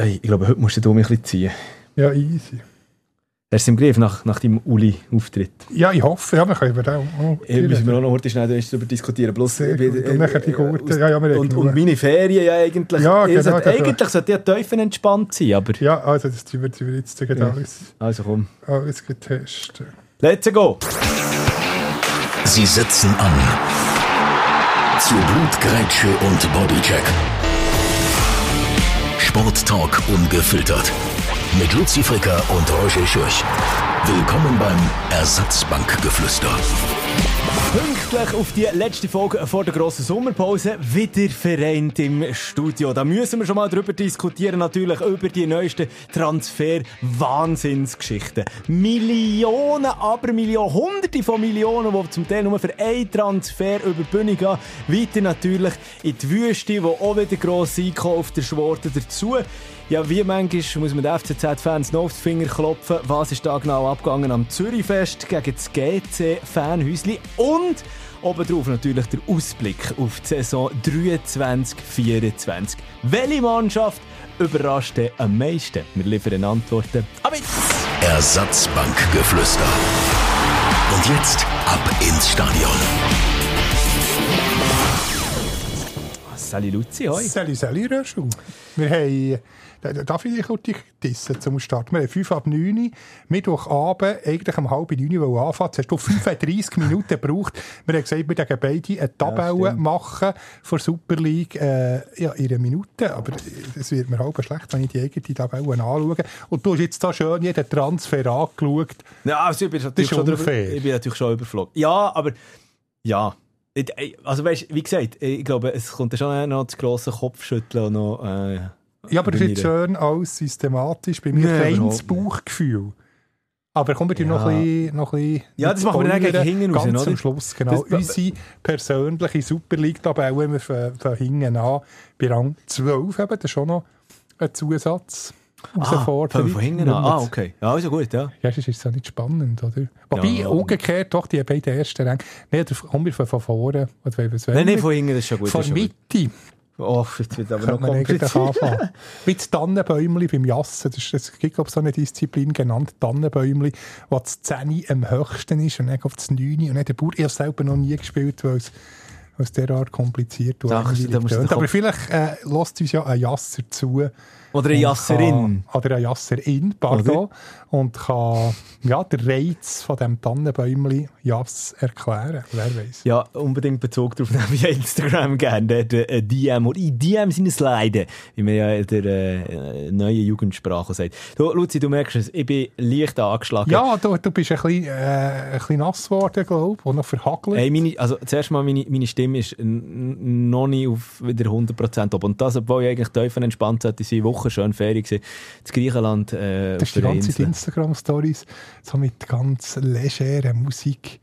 Hey, ich glaube, heute musst du mich ein bisschen ziehen. Ja, easy. Hast du im Griff nach, nach deinem Uli-Auftritt? Ja, ich hoffe, ja, wir können über den auch ja, müssen wir auch noch heute schnell darüber diskutieren. Bloß, gut. Und nachher die Gurte. Ja, ja, und, und meine Ferien ja eigentlich. Ja, genau, sollte, eigentlich sollte ja Teufel entspannt sein, aber... Ja, also das wird wir jetzt ja. alles, also komm. alles getestet. Let's go! Sie setzen an. Zu Blutgrätsche und Bodycheck. Sporttalk ungefiltert mit Luzi Fricker und Roger Schürch. Willkommen beim Ersatzbankgeflüster. Pünktlich auf die letzte Folge vor der grossen Sommerpause wieder vereint im Studio. Da müssen wir schon mal drüber diskutieren, natürlich über die neuesten Transfer-Wahnsinnsgeschichten. Millionen, aber Millionen, Hunderte von Millionen, die zum Teil nur für einen Transfer über die Bühne gehen. Weiter natürlich in die Wüste, wo auch wieder grosse Einkäufe Schworte dazu. Ja, wie manchmal muss man den FCZ-Fans noch auf die Finger klopfen. Was ist da genau abgegangen am Zürichfest gegen das GC-Fanhäusli? Und obendrauf natürlich der Ausblick auf die Saison 23-24. Welche Mannschaft überrascht am meisten? Wir liefern Antworten. Aber jetzt! Ersatzbankgeflüster. Und jetzt ab ins Stadion. Sali Luzi, hoi. Sali, Sali, Röschel. Wir haben Darf ich dich kurz dissen zum Start? Wir haben 5 ab 9 Mittwochabend, eigentlich um halb 9 Uhr anfangen. Jetzt hast du 35 Minuten gebraucht. Wir haben gesagt, wir werden beide eine Tabelle ja, machen für Super League äh, ja, in einer Minute. Aber es wird mir halb schlecht, wenn ich die eigene Tabelle anschaue. Und du hast jetzt da schön jeden Transfer angeschaut. Ja, also ich bin natürlich, schon, drüber, ich bin natürlich schon überflogen. Ja, aber ja. Also weißt, wie gesagt, ich glaube, es kommt schon noch das grosse Kopfschütteln und noch... Äh, ja, aber das ist schön alles systematisch. Bei mir nee, reines Bauchgefühl. Aber kommen wir ja. noch ein bisschen, noch ein bisschen Ja, das machen wir dann gegen hinten raus, Ganz am Schluss, genau. Das, Unsere persönliche Super League-Tabelle, wir von, von hinten an, bei Rang 12 eben, das ist schon noch ein Zusatz. Ah, von, von hinten an? Ah, okay. Ja, also gut, ja. Ja, das ist ja nicht spannend, oder? Wobei, ja, umgekehrt, doch, die beiden ersten Ränge. Nein, da kommen wir von, vorne. Nein, nein, von hinten, das ist schon gut. Von Mitte. Oh, jetzt wird aber noch kompliziert. Wie das Tannenbäumli beim Jassen. Das, es gibt, glaube ich, so eine Disziplin genannt, Tannenbäumli, wo das 10 am höchsten ist und dann auf das 9 und dann der Bauer. Ich habe selber noch nie gespielt, weil es aus derart kompliziert war. Aber vielleicht äh, lässt uns ja ein Jasser zu, oder eine Jasserin. Kann, oder eine Jasserin, pardon. Oder? Und kann ja, den Reiz von diesem Tannenbäumli Jass erklären. Wer weiß. Ja, unbedingt Bezug darauf nehmen via Instagram gerne. Der äh, DM oder in DM sind es leiden, wie man ja in der äh, neuen Jugendsprache sagt. Du, Luzi, du merkst es, ich bin leicht angeschlagen. Ja, du, du bist ein bisschen, äh, ein bisschen nass geworden, glaube ich, und noch verhagelt. Hey, meine, also zuerst mal, meine, meine Stimme ist noch nicht auf wieder 100% ob. Und das, obwohl ich eigentlich tief entspannt sollte sein, Woche schön Ferien gewesen. In Griechenland. Äh, das ist die ganze Instagram-Stories, so mit ganz legerer Musik.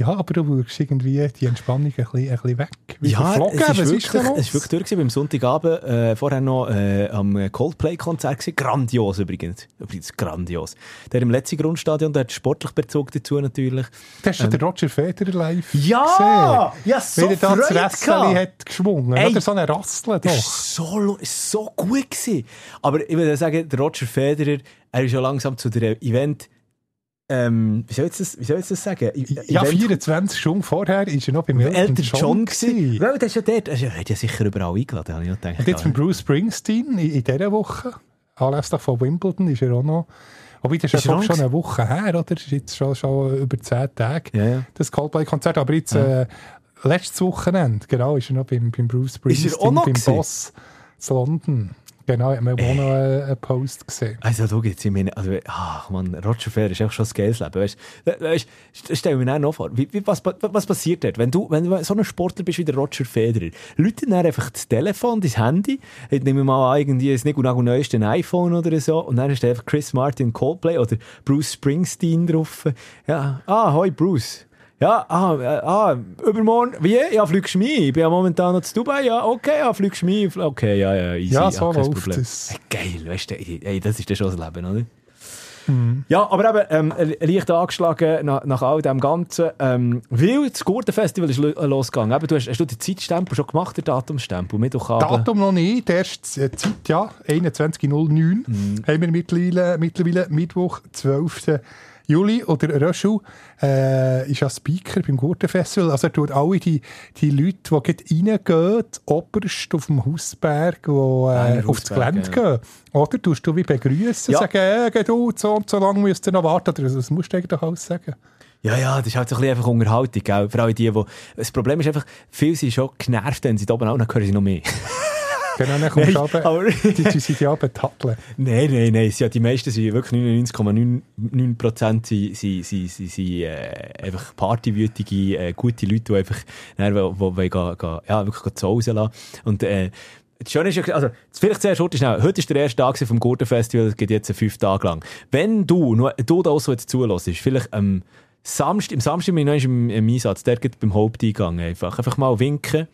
Ja, aber du wirkst irgendwie die Entspannung ein bisschen, ein bisschen weg. Wie ja, es ist, Was wirklich, ist es ist wirklich durch beim Sonntagabend. Äh, vorher noch äh, am Coldplay-Konzert gewesen. Grandios übrigens. Übrigens grandios. Der im letzten Grundstadion, der hat sportlich Bezug dazu natürlich. Da hast du ähm, den Roger Federer live Ja! Gesehen. Ja, so Wie er da das Rässeli hat geschwungen. Ey, Oder so eine Rassel doch. Ist so, ist so gut gewesen. Aber ich würde sagen, der Roger Federer, er ist ja langsam zu der Event ähm, wie, soll ich das, wie soll ich das sagen? Ja, 24 Stunden vorher war er noch beim Elton, Elton John. John gewesen. Ja, das ist ja dort. Er hat ja sicher überall eingeladen, habe ich gedacht. Und jetzt mit Bruce Springsteen in, in dieser Woche, anlässlich von Wimbledon, ist er auch noch... Aber das ist, ist ja schon eine Woche her, oder? Das ist jetzt schon, schon über 10 Tage, ja, ja. das Coldplay-Konzert. Aber jetzt, ja. äh, letztes Wochenende, genau, ist er noch beim, beim Bruce Springsteen, noch beim gewesen? Boss in London. Genau, ich habe auch noch einen Post gesehen. Also, du gibt's ich meine, also, ach man, Roger Federer ist auch schon das geiles Leben, weißt du? Stell mir noch vor, wie, wie, was, was passiert dort, wenn du, wenn du so ein Sportler bist wie der Roger Federer? Leute dann einfach das Telefon, das Handy, ich nehme mal irgendwie das nicht genau neueste iPhone oder so, und dann ist einfach Chris Martin Coldplay oder Bruce Springsteen drauf. Ja, ah, hoi Bruce. Ja, ah, ah, übermorgen, wie? Ja, fliegst du mich? Ich bin ja momentan noch zu Dubai. Ja, okay, ja, fliegst du mich? Okay, ja, ja, easy. Ja, so ja, läuft es. Hey, geil, weißt du, ey, das ist ja schon das Leben, oder? Ja, aber eben, ähm, leicht angeschlagen nach, nach all dem Ganzen. Ähm, weil das Gurtenfestival ist lo- losgegangen. Eben, du hast, hast du den Zeitstempel schon gemacht, den Datumstempel? Datum noch nicht, erst äh, Zeit, ja, 21.09 Mhm. haben wir mittlerweile, mittlerweile Mittwoch, 12. Juli. Oder Röschel äh, ist ja Speaker beim Gurtenfestival. Also er tut alle die, die Leute, die reingehen, oberst auf dem Hausberg, die äh, Berner auf das Gelände ja. gehen. Oder tust du wie begrüßen, Ja. sagen, äh, geh du, so und so lange müsst ihr noch warten. Oder das musst du eigentlich alles sagen. Ja, ja, das ist halt so ein bisschen einfach Unterhaltung, gell? Vor allem die, die... Das Problem ist einfach, viele sind schon genervt, wenn sie da oben auch, dann hören sie noch mehr. Genau, dann kommst du Nein, runter, aber- die, die sind ja betatteln. Nein, nein, nein. Ja, die meisten sind wirklich 99,9% sind, sind, sind, sind, sind äh, einfach partywütige, äh, gute Leute, die einfach dann, wo, wo, gehen, gehen, ja, wirklich zu Hause lassen. Und äh, das Schöne ist ja, also, vielleicht sehr kurz schnell. Heute ist der erste Tag vom Gurtenfestival, das geht jetzt fünf Tage lang. Wenn du, nur, du da auch so jetzt zulässt, vielleicht am Samstag, im Samstag bin ich noch im, im Einsatz, der geht beim Haupteingang einfach. Einfach mal winken.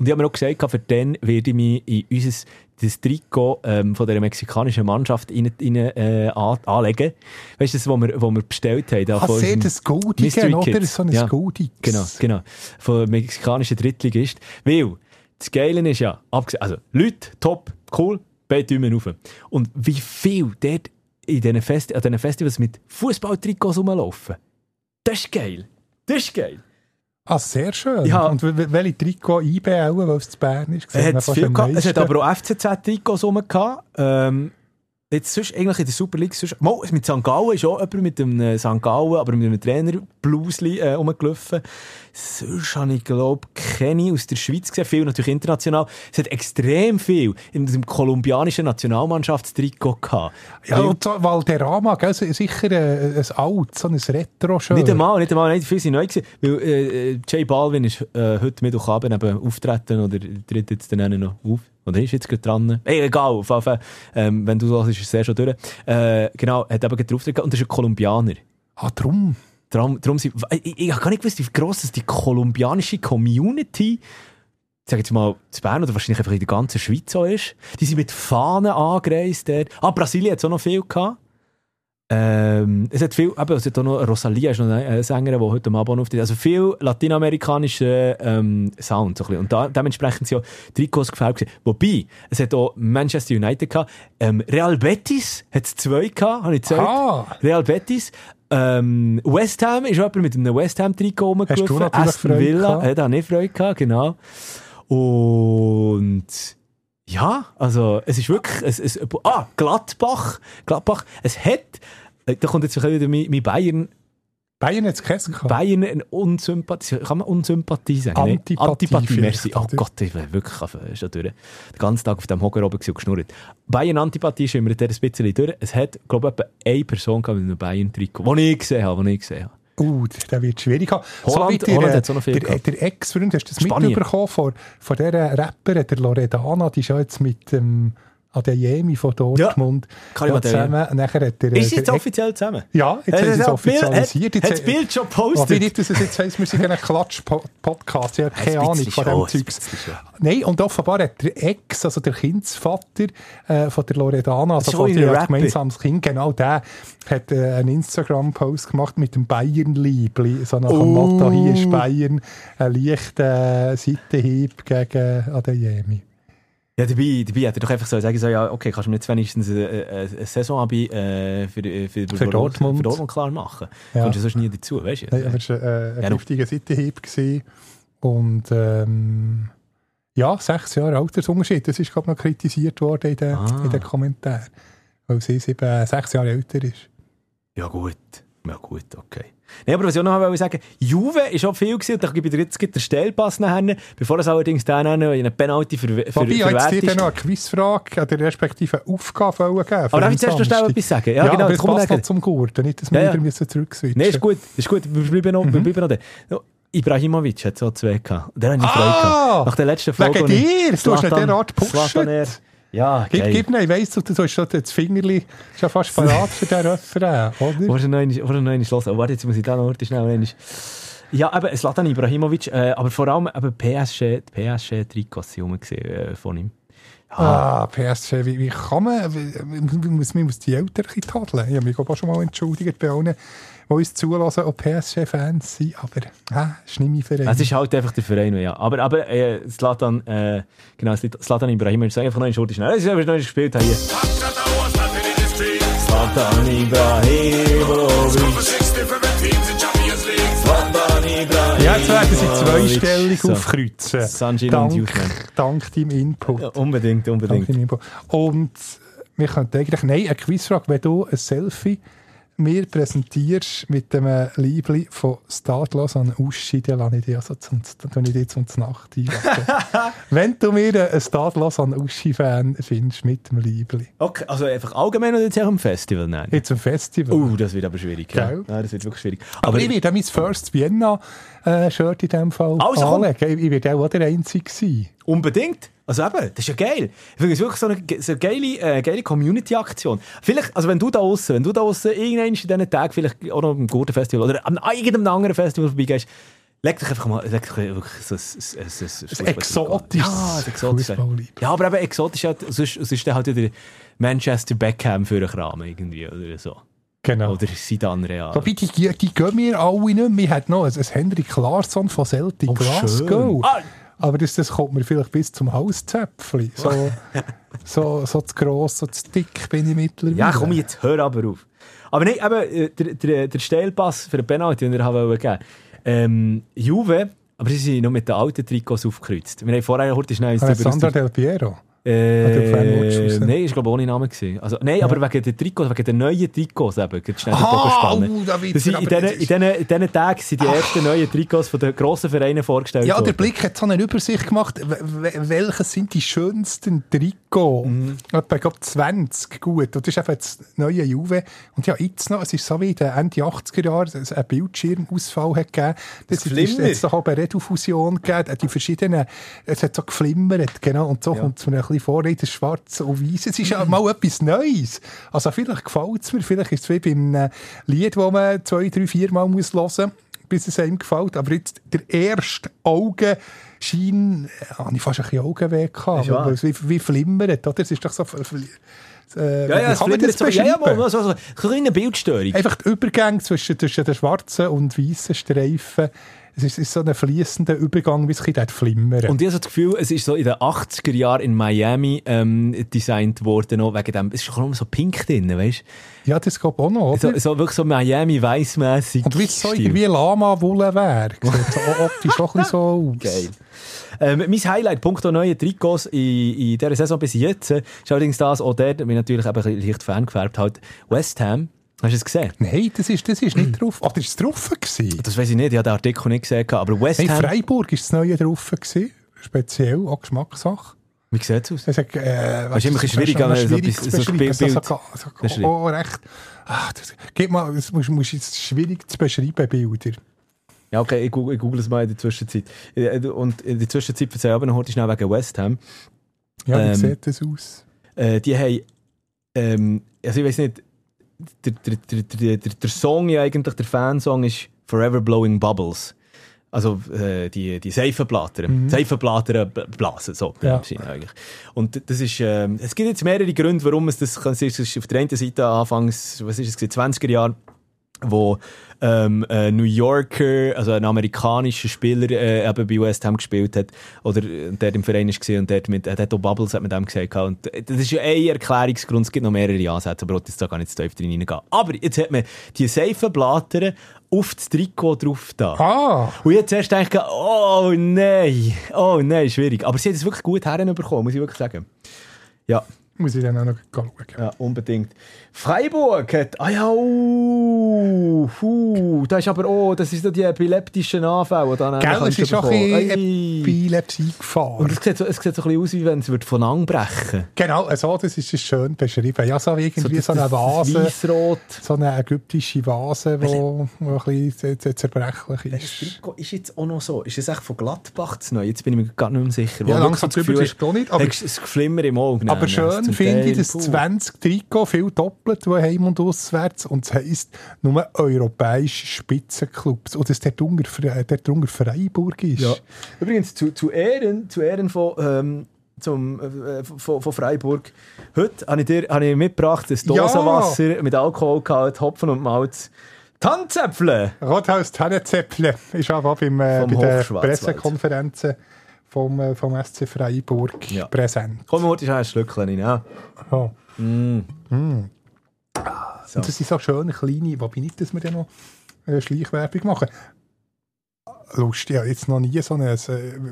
Und ich habe mir auch gesagt, für den werde ich mich in unser das Trikot ähm, von der mexikanischen Mannschaft rein, rein, äh, an, anlegen. Weißt du, das, was wir, was wir bestellt haben? Da von sehr das Goldige, oder? So ein Ja. Goldiges. Genau, genau. Von der mexikanischen Drittligist. Weil, das Geile ist ja, abgesehen, also, Leute, top, cool, beide Daumen rauf. Und wie viel dort in diesen Festi an diesen Festivals mit Fußballtrikots rumlaufen, das ist geil. Das ist geil. Ah, sehr schön. Ja. Und welche Trikot einbauen, weil es zu Bern ist? Fast viel. Es hat aber auch FCZ-Trikots rum. Ähm, jetzt sonst eigentlich in der Super League, sonst, Mal, mit St. Gallen ist auch jemand mit einem äh, St. Gallen, aber mit einem Trainer-Blusli äh, rumgelaufen. Sonst habe ich, glaube keine aus der Schweiz gesehen. Viel natürlich international. Es hat extrem viel in dem kolumbianischen Nationalmannschaftstrikot gehabt. Ja, und so Valderrama, gell, sicher äh, ein alt, so ein Retro-Shirt. Nicht einmal, nicht einmal, nicht viele sind neu gewesen. Weil äh, äh, Jay Balvin ist äh, heute Mittwochabend eben auftreten oder tritt jetzt dann noch auf. Oder ist jetzt gerade dran? Ey, egal, auf jeden Fall. Ähm, wenn du das ist es sehr schon durch. Äh, genau, hat eben gehabt und das ist ein Kolumbianer. Ah, drum. Darum, darum sind, ich, ich, habe gar nicht gewusst, wie gross das die kolumbianische Community, ich sage jetzt mal, zu Bern oder wahrscheinlich einfach in der ganzen Schweiz so ist. Die sind mit Fahnen angereist dort. Ah, Brasilien hat es auch noch viel gehabt. Ähm, es hat viel, eben, es hat auch noch Rosalia, ist noch eine Sängerin, die heute Abend noch auftritt. Also viel lateinamerikanischer ähm, Sound. So ein bisschen. Und da, dementsprechend sind ja Trikots gefällt gewesen. Wobei, es hat auch Manchester United gehabt. Ähm, Real Betis hat es zwei gehabt, habe ich gesagt. Ah. Real Betis. Ähm, West Ham ist jemand mit einem West Ham Trikot rumgelaufen. Aston Villa, hat auch nicht Freude gehabt, genau. Und ja, also es ist wirklich, es, es, ah, Gladbach, Gladbach, es hat, äh, da kommt jetzt wieder mein, mein Bayern, Bayern hat es gehabt. Bayern eine Unsympathie, kann man Unsympathie sagen? Antipathie Antipathie, merci. Oh? Gott, ich bin wirklich auf- ist schon durch. Den ganzen Tag auf dem Hocker oben geschnurrt. Bayern-Antipathie ist immer ein bisschen durch. Es hat, glaube ich, etwa eine Person gehabt mit einem Bayern-Trikot, die ich gesehen habe, die ich gesehen habe. Uh, der wird schwierig. Holland- der, Holland noch viel der, gehabt. der Ex-Freund, hast du das Spanien. mitbekommen von, von dieser Rapperin, der Loredana, die ist ja jetzt mit dem Adeyemi von Dortmund ja, zusammen. Nachher hat der, Ist der jetzt offiziell zusammen? Ja, jetzt haben sie es offizialisiert. Hat, hat das Bild schon Oh, wie nicht, dass es jetzt heisst, wir sind ein Klatsch-Podcast. Ich habe keine Ein Ahnung von dem Zeugs. Nein, und offenbar hat der Ex, also der Kindsvater äh, von der Loredana, also ist von Rapper. gemeinsames Kind, genau der, hat äh, einen Instagram-Post gemacht mit dem Bayern-Liebli. So nach dem Oh. Motto, hier ist Bayern, ein leichter äh, Seitenhieb gegen Adeyemi. Ja, dabei, dabei hätte er doch einfach so sagen so, ja, okay, kannst du mir jetzt wenigstens eine, eine, eine Saison äh, für, für, für, Dortmund. für Dortmund klar machen. Ja. Kommst du sonst nie dazu, weißt du? Nein, aber es war äh, ein Ja, heftiger Seitenhieb. Und ähm, ja, sechs Jahre Altersunterschied. Das ist, glaube noch kritisiert worden in den, Ah. in den Kommentaren. Weil sie sieben, äh, sechs Jahre älter ist. Ja, gut. Ja, gut, okay. Nee, aber was ich auch noch wollte sagen, Juve ist auch viel gewesen, und da gebe ich dir jetzt den Stellpass nachher, bevor es allerdings dann in eine Penalty für, für, Wobei, ich jetzt dir noch eine Quizfrage, oder respektive Aufgabe wollen geben Aber darf ich zuerst noch schnell etwas sagen? Ja, genau, aber es passt noch zum Gurten, nicht, dass wir Ja, ja. wieder müssen zurückswitchen Nein, ist gut, ist gut, wir bleiben noch, Mhm. wir bleiben noch da. Ibrahimovic hat so zwei gehabt. Der hat ich Ah! Freude gehabt. Nach der letzten Folge. Wegen dir? Du hast ihn Zlatan- derart gepusht. Ja, Gib, geil. gib ich weiss, du, du hast schon das Fingerli schon fast parat für den Refrain, oder? Du noch einmal- hören? Oh, warte, jetzt muss ich da noch schnell einmal- Ja, eben, Zlatan Ibrahimovic, äh, aber vor allem eben PSG, PSG-Trikots gewesen, äh, von ihm. Ah, PSG, wie, wie kann man, wie, man muss die Eltern ein bisschen tadeln. Ich habe mich auch schon mal entschuldigt bei allen, die uns zulassen, auch PSG-Fans sind, aber ah, es ist nicht mein Verein. Es ist halt einfach der Verein, ja. Aber, aber äh, Zlatan, äh, genau, Zlatan Ibrahimovic, sag einfach noch in Schurte schnell. Das ist einfach noch nicht gespielt hier. Zlatan Ibrahimovic. Ja, jetzt werden sie zweistellig So. aufkreuzen. Sanjin und Dank, Youthman. dank deinem Input. Ja, unbedingt, Dank unbedingt. deinem Input. Und wir könnten eigentlich, nein, eine Quizfrage, wenn du ein Selfie mir präsentierst mit dem Liebli von Stadlos an Uschi, dann lasse ich dich also zum, dann tue ich dich zum Nacht einladen. wenn du mir einen Stadlos an Uschi-Fan findest mit dem Liebli. Okay, also einfach allgemein oder jetzt auch im Festival? Nein. Jetzt im Festival. Uh, das wird aber schwierig. Ja. Ja, das wird wirklich schwierig. Aber ich werde mein First Vienna-Shirt in dem Fall Also, komm. anlegen. Ich werde auch der Einzige sein. Unbedingt. Also eben, das ist ja geil. Ich finde es wirklich so eine, so eine geile, äh, geile Community-Aktion. Vielleicht, also wenn du da außen, wenn du da außen irgendwann in diesen Tagen vielleicht auch noch am guten Festival oder an irgendeinem anderen Festival vorbeigehst, leg dich einfach mal, leg dich wirklich so ein, ein, ein, ein, Ein exotisches Ja, ein exotisches. Fußballlieb. Ja, aber eben exotisch, halt, sonst, sonst ist dann halt wieder Manchester Beckham für einen Kram irgendwie oder so. Genau. Oder Sidan Real. Wobei, die, die, die gehen mir alle nicht mehr. Wir haben noch ein, ein Henrik Larsson von Celtic Oh, Glasgow. Ah. Aber das, das kommt mir vielleicht bis zum Hauszäpfchen. So, so, so zu gross, so zu dick bin ich mittlerweile. Ja, komm jetzt, hör aber auf. Aber nein, eben, äh, der, der, der Steilpass für den Penalty, den wir haben wollen geben. Ähm, Juve, aber sie sind noch mit den alten Trikots aufgekreuzt. Wir haben vorher heute schnell Alessandro Del Piero. Äh, der nein, ist glaube ich ohne Namen gewesen. Also, nein, aber wegen den Trikots, wegen den neuen Trikots eben, Ah, spannen. oh, da mir in, diesen, in, diesen, in diesen Tagen sind die ersten neuen Trikots von den grossen Vereinen vorgestellt Ja, der worden. Blick hat so eine Übersicht gemacht, w- w- welche sind die schönsten Trikots. Mhm. Etwa, ich glaube, 20 gut. Und das ist einfach das neue Juve. Und ja, jetzt noch, es ist so wie in den Ende 80er Jahren, es einen Bildschirmausfall hat gegeben. Das, Das ist jetzt doch eine Redu-Fusion gegeben, die verschiedenen, es hat so geflimmert, genau. Und so kommt es mir ein bisschen vor, in das Schwarz und Weiß. Es ist ja mal etwas Neues. Also vielleicht gefällt es mir, vielleicht ist es wie beim äh, Lied, das man zwei, drei, vier Mal muss hören muss, bis es einem gefällt. Aber jetzt der erste Augenschein, äh, habe ich fast ein bisschen Augenweh gehabt, weil es wie, wie flimmert, oder? Es ist doch so... Äh, Ja, ja, kann man das so, ja, ja, mal, so, so, so eine kleine Bildstörung. Einfach die Übergänge zwischen, zwischen den schwarzen und weißen Streifen. Es ist, ist so ein fließender Übergang, wie es ein flimmern. Und ich habe so das Gefühl, es ist so in den 80er Jahren in Miami ähm, designt worden, noch wegen dem, es ist schon so pink drin, weißt ja, das geht auch noch, du? So, so wirklich so Miami weißmäßig. und wie es so irgendwie Lama-Wolle wäre. So optisch auch ein bisschen so aus. Geil. Ähm, mein Highlight, punkto neue Trikots in, in dieser Saison bis jetzt, ist allerdings das, auch der, bin natürlich eben ein bisschen leicht Fan gefärbt, halt West Ham. Hast du es gesehen? Nein, das ist, das ist nicht drauf. Oder ist es drauf gewesen? Das weiß ich nicht, ich habe den Artikel nicht gesehen, aber West Ham... Freiburg ist das Neue drauf gewesen. Speziell, auch Geschmackssache. Wie sieht es aus? Das ist, äh, ist immer ein bisschen schwierig, aber so etwas- so ein. Bild- so, oh, recht. Ach, das, gib mal, das muss, muss jetzt schwierig zu beschreiben, Bilder. Ja, okay, ich google, ich google es mal in der Zwischenzeit. Äh, Und in der Zwischenzeit erzähle ich aber noch heute schnell wegen West Ham. Ja, wie Ähm, sieht das aus? Äh, die haben, ähm, also ich weiß nicht, der, der, der, der, Song ja eigentlich, der Fansong ist Forever Blowing Bubbles. Also äh, die, die Seifenblätter, Seifenblätter b- blasen, so Ja. eigentlich. Und das ist, ähm, es gibt jetzt mehrere Gründe, warum es das, kann- es ist auf der einen Seite anfangs, was ist es, gewesen, 20er Jahre, wo ähm, ein New Yorker, also ein amerikanischer Spieler äh, eben bei West Ham gespielt hat oder äh, der im Verein gesehen und der mit, hat auch Bubbles hat mit dem gesagt und äh, das ist ja ein Erklärungsgrund, es gibt noch mehrere Ansätze, aber ich jetzt da gar nicht zu tief drin reingehen. Aber jetzt hat man die Seifenblätter auf das Trikot drauf da. Ah, Und jetzt erst denke oh nein, oh nein, schwierig. Aber sie hat es wirklich gut herbekommen, muss ich wirklich sagen. Ja, muss ich dann auch noch schauen. ja, unbedingt. Freiburg hat, ah ja, uh, uh, da ist aber, oh, das ist so die epileptischen Anfälle, die dann Gell, es ist auch bekommen. ein Epilepsie-Gefahr. Und es sieht, so, es sieht so ein bisschen aus, wie wenn es wird von anbrechen Genau, also das ist schön beschrieben. Ja, so wie irgendwie das- so, eine das Vase, Weissrot. so eine ägyptische Vase, die wo, wo ein bisschen zerbrechlich Das ist. Ist jetzt auch noch so. Ist es echt von Gladbach zu neu? Jetzt bin ich mir gar nicht mehr sicher. Ja, langsam wirklich drüber ist es nicht, aber- ein Geflimmer im Auge. Aber nehmen. Schön finde ich, dass puh. 20 Trikot viel doppelt, die heim und auswärts. Und es heisst nur europäische Spitzenclubs. Und dass der drunter, der drunter Freiburg ist. Ja. Übrigens, zu, zu, Ehren, zu Ehren von ähm, zum, äh, von, von Freiburg. Heute habe ich dir habe ich mitgebracht, das Dosenwasser mit Alkohol gehabt, Hopfen und Malz. Tannenzäpfle! Rothaus Tannenzäpfle ist aber beim, äh, bei den. Pressekonferenzen vom, äh, vom SC Freiburg Ja. präsent. Komm, heute ist ein Schlückchen rein. Ja. Ja. So. Und das sind so schöne kleine, wobei nicht, dass wir dann noch äh, Schleichwerbung machen. Lustig, ja, jetzt noch nie so ein, äh,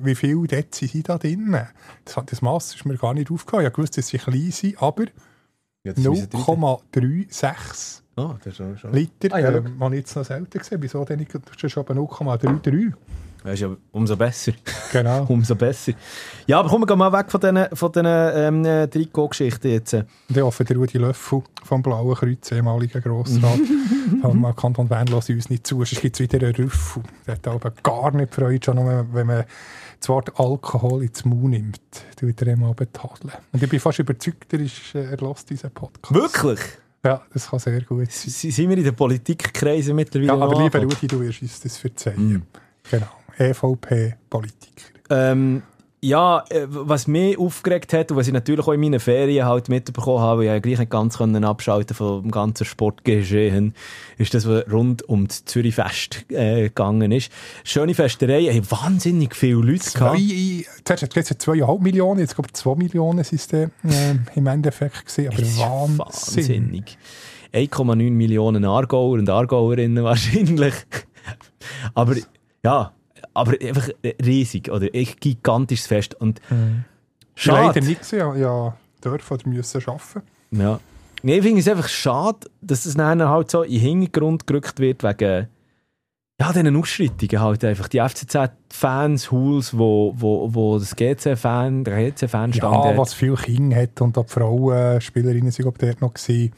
wie viele Dezi sind da drin? Das, das Mass ist mir gar nicht aufgefallen. Ich wusste, dass sie klein sind, aber Ja, das müssen wir drin- 0,36 Oh, das ist schon, schon. Liter. Ah, ja, äh, habe ich jetzt noch selten gesehen. Wieso denn nicht? Das ist schon 0,33. Ist ja umso besser. Genau. Umso besser. Ja, aber kommen wir mal weg von diesen, von diesen ähm, äh, Trikot-Geschichten jetzt. Ich hoffe, der Rudi Löffel vom Blauen Kreuz, ehemaliger Grossrat vom Kanton Bern, lässt uns nicht zu. Sonst gibt es wieder einen Rüffel. Der hat aber gar nicht Freude, schon nur, wenn man das Wort Alkohol ins Mund nimmt. tut er ihm aber tadeln. Und ich bin fast überzeugt, er, ist, äh, er hört diesen Podcast. Wirklich? Ja, das kann sehr gut sein. S- Sind wir in den Politikkreisen mittlerweile Ja, aber lieber? Rudi, du wirst uns das verzeihen. Genau. EVP-Politiker. Ähm, ja, äh, was mich aufgeregt hat und was ich natürlich auch in meinen Ferien halt mitbekommen habe, weil ich ja gleich nicht ganz können abschalten vom ganzen Sportgeschehen, ist das, was rund um das Zürich Fest äh, gegangen ist. Schöne Festerei, hey, wahnsinnig viele Leute Zwei, gehabt. zuerst hat es gesagt, 2,5 Millionen, jetzt glaube ich 2 Millionen sind äh, im Endeffekt gesehen. Aber Wahnsinn. Wahnsinnig. 1,9 Millionen Aargauer und Aargauerinnen wahrscheinlich. aber ja, aber einfach riesig oder echt gigantisches Fest. Und leider schade. nicht gesehen, ja, ja dürfen oder müssen arbeiten. Ja. Nee, ich finde es einfach schade, dass es dann halt so in den Hintergrund gerückt wird wegen ja, diesen Ausschreitungen halt einfach. Die FCZ-Fans, Hools, wo, wo, wo das GC-Fan, der GC-Fan-Stand Ja, hat. was viele Kinder hat und auch die Frauen, Spielerinnen sind ob dort noch gewesen.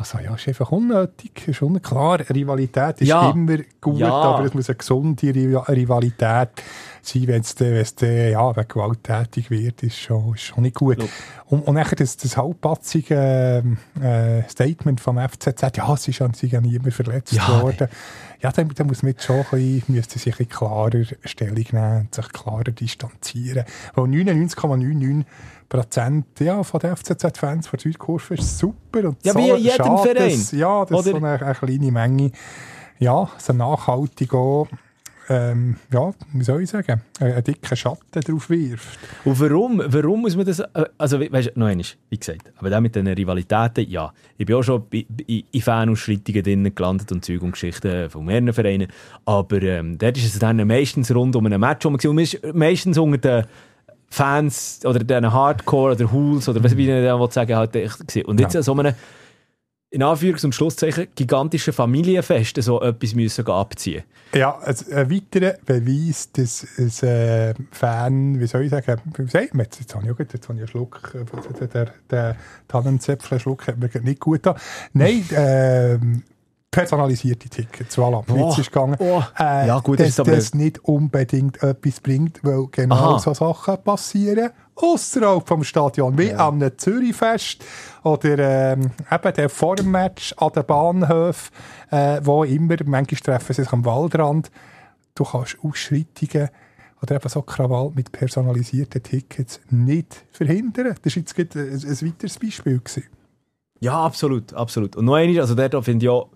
Also ja, ist einfach unnötig, ist unklar. Rivalität ist Ja. immer gut, Ja. aber es muss eine gesunde Ri- Rivalität sein, wenn es dann, ja, wenn gewalttätig wird, ist schon, ist schon nicht gut. Und, und nachher das, das halbpatzige äh, Statement vom FCZ, ja, es ist an sich ja niemand verletzt Ja, worden. Ja, dann, dann muss man jetzt schon ein bisschen, müsste sich ein klarer Stellung nehmen und sich klarer distanzieren. Weil 99,99 Prozent ja, von den FCZ-Fans von der Südkurve ist super. Und Ja, so wie jedem Verein. dass- ja, das ist so Oder? eine, eine kleine Menge. Ja, so nachhaltig auch, ähm, ja, wie soll ich sagen, einen, dicken Schatten drauf wirft. Und warum, warum muss man das, äh, also we- weißt du, noch einmal, wie gesagt, aber dann mit den Rivalitäten, ja, ich bin auch schon in Fanausschreitungen drinnen gelandet und Zeug und Geschichten von mehreren Vereinen, aber ähm, dort ist es dann meistens rund um ein Match, und man ist meistens unter den Fans oder den Hardcore oder Hools oder was ich da sagen halt. Und jetzt Ja. so einem in Anführungs- und Schlusszeichen gigantischen Familienfest so etwas müssen abziehen. Ja, ein, ein weiterer Beweis, dass ein äh, Fan, wie soll ich sagen, wie sagt man jetzt, jetzt habe ich, auch, gerade- jetzt habe ich einen Schluck, äh, der, der, der Tannenzäpfle-Schluck hat mir nicht gut getan. Nein, ähm, personalisierte Tickets, voilà, Oh, ist gegangen. oh. Äh, Ja, gut, das dass aber- das nicht unbedingt etwas bringt, weil genau Aha. so Sachen passieren außerhalb vom Stadion, wie am Zürichfest oder ähm, eben der Vormatch an den Bahnhöfen, äh, wo immer, manchmal treffen sie sich am Waldrand, du kannst Ausschreitungen oder eben so Krawall mit personalisierten Tickets nicht verhindern. Das war jetzt ein, ein weiteres Beispiel. Gewesen. Ja, absolut, absolut. Und noch einmal, also dort finde ich auch,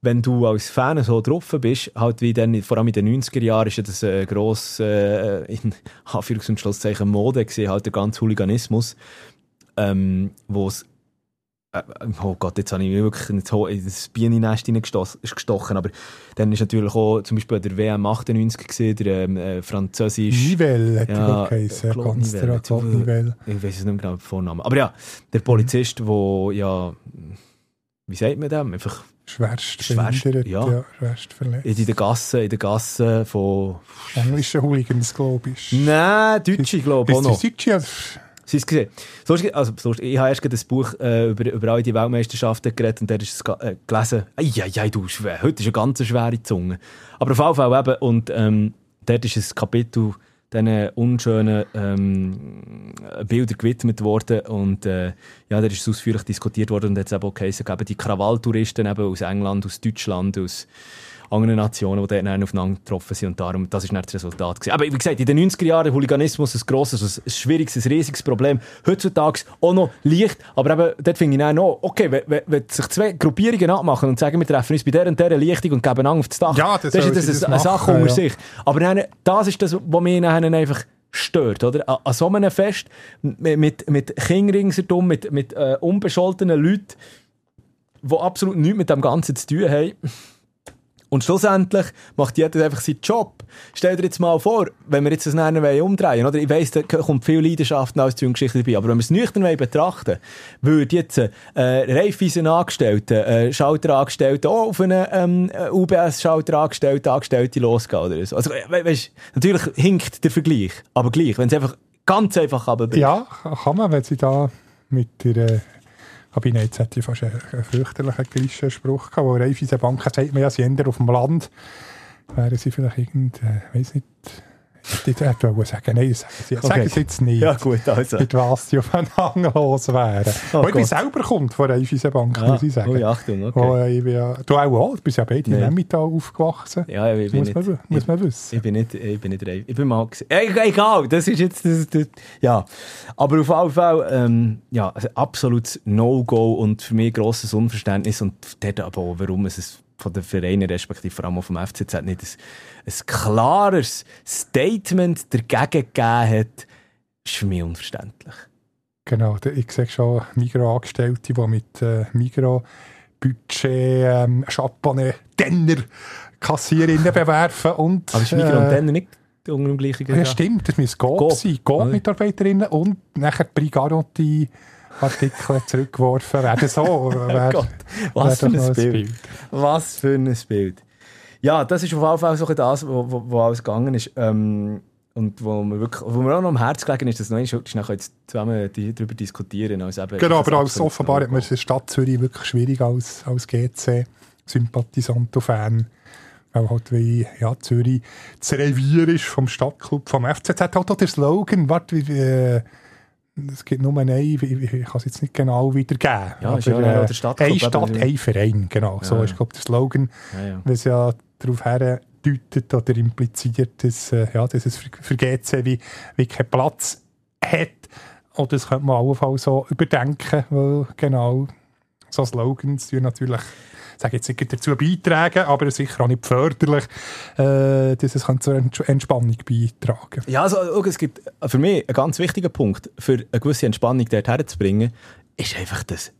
wenn du als Fan so drauf bist, halt wie dann, vor allem in den 90er Jahren, ist ja das äh, gross, äh, in Anführungs- und Schlusszeichen Mode gewesen, halt der ganze Hooliganismus, ähm, wo es äh, oh Gott, jetzt habe ich mich wirklich in das Bienennest gestochen, aber dann ist natürlich auch zum Beispiel der WM 98 gewesen, der ähm, äh, französisch... Nivelle Ja, geheißen, Claude ganz Nivelle. Ich weiß es nicht mehr genau, den Vornamen. Aber ja, der Polizist, der ja, wie sagt man dem? Einfach Schwerst Schwerst, verhindert, ja. ja. schwerst verletzt. in der Gasse, in der Gasse von. Englische Hooligans, glaube ich. Nein, Deutsche, glaube ich, auch noch. das Deutsche? Sie gesehen. So ist, also, so ist, ich habe erst ein Buch äh, über, über all die Weltmeisterschaften geredet und da ist es äh, gelesen. Eieiei, du, schwer. heute ist eine ganz schwere Zunge. Aber auf jeden Fall eben, und ähm, dort ist ein Kapitel diesen unschönen ähm, Bildern gewidmet worden. Und äh, ja, da ist es ausführlich diskutiert worden. Und jetzt eben auch geheißen, die Krawalltouristen eben aus England, aus Deutschland, aus anderen Nationen, die dort aufeinander getroffen sind und darum, das ist nicht das Resultat gewesen. Aber wie gesagt, in den 90er Jahren Hooliganismus ein grosses, ein schwieriges, ein riesiges Problem. Heutzutage auch noch leicht, aber eben, dort finde ich auch noch, okay, wenn, wenn, sich zwei Gruppierungen abmachen und sagen, wir treffen uns bei der und der Lichtung und geben Angst auf das Dach, Ja, das dann ist das eine, das eine Sache machen, unter ja. sich. Aber dann, das ist das, was mich dann einfach stört, oder? An, an so einem Fest mit, mit, mit Kindern ringsherum, mit, mit äh, unbescholtenen Leuten, die absolut nichts mit dem Ganzen zu tun haben. Und schlussendlich macht jeder einfach seinen Job. Stell dir jetzt mal vor, wenn wir jetzt das nachher umdrehen oder? Ich weiss, da kommt viel Leidenschaft alles zu Geschichte dabei, aber wenn wir es nüchtern betrachten würde jetzt äh, Raiffeisen Angestellte, äh, Schalterangestellte, auch auf einen ähm, UBS-Schalter Angestellte, Angestellte losgehen oder so. Also, we weißt, natürlich hinkt der Vergleich, aber gleich, wenn es einfach ganz einfach aber Ja, kann man, wenn sie da mit der Kabine, jetzt hätte ich fast einen, fürchterlichen Klischee-Spruch gehabt, wo Raiffeisen Banken sagt man ja, sie ändern auf dem Land, wären sie vielleicht irgend, äh, weiss nicht, ich hätte wollen sagen, nein, sagen sie, Okay. sagen sie jetzt nicht. Ja gut, also. Mit was aufeinander los wären. Oh Oh ich selber kommt von Raiffeisen Bank, Ah, muss ich sagen. ui, Achtung, okay. Wo, äh, ich bin ja, du auch, auch, du bist ja beide Nee. in Emmental aufgewachsen. Ja, ich bin muss, nicht, man, wi- muss man wissen. Ich bin nicht, ich bin nicht reif. Ich bin mal. E egal, das ist jetzt, das, das, ja. Aber auf jeden Fall, ähm, ja, absolutes No-Go und für mich grosses Unverständnis und dort aber auch, warum es es von den Vereinen, respektive vor allem auch vom FCZ, nicht ein, ein klares Statement dagegen gegeben hat, ist für mich unverständlich. Genau, ich sehe schon Migros-Angestellte, die mit äh, Migros-Budget ähm, Champagner, Denner, Kassiererinnen bewerfen und... Aber ist Migros und äh, dann nicht unter dem gleichen Ja, stimmt, das müssen Coop Coop, sein. oder? Coop-Mitarbeiterinnen und nachher die Brigarotti Artikel zurückgeworfen werden. So, Oh wär, Gott, was für wär ein noch Bild. Was für ein Bild. Ja, das ist auf jeden Fall so das, wo, wo, wo alles gegangen ist. Ähm, und wo mir, wirklich, wo mir auch noch am Herzen gelegen ist, dass noch einmal schnell jetzt zusammen die, darüber diskutieren als eben Genau, aber als offenbar hat man es in der Stadt Zürich wirklich schwierig als, als GC-Sympathisant und Fan. Weil halt wie, ja, Zürich das Revier ist vom Stadtclub, vom FCZ. Hat halt auch der Slogan, warte, wie, äh, es gibt nur einen, ich, ich, ich kann es jetzt nicht genau wiedergeben. Ja, ist ja auch der Stadtclub, Eine Stadt, ein Verein, genau. so Ja, ist, ja. glaube der Slogan. Ja, ja. was ja darauf herdeutet oder impliziert, dass, äh, ja, dass es für, für GC wie, wie keinen Platz hat. Und das könnte man allenfalls so überdenken, weil genau so Slogans tun natürlich, ich sage jetzt nicht dazu beitragen, aber sicher auch nicht förderlich, äh, dass es zur Entspannung beitragen Ja, also, es gibt für mich einen ganz wichtigen Punkt, für eine gewisse Entspannung dort herzubringen, ist einfach das.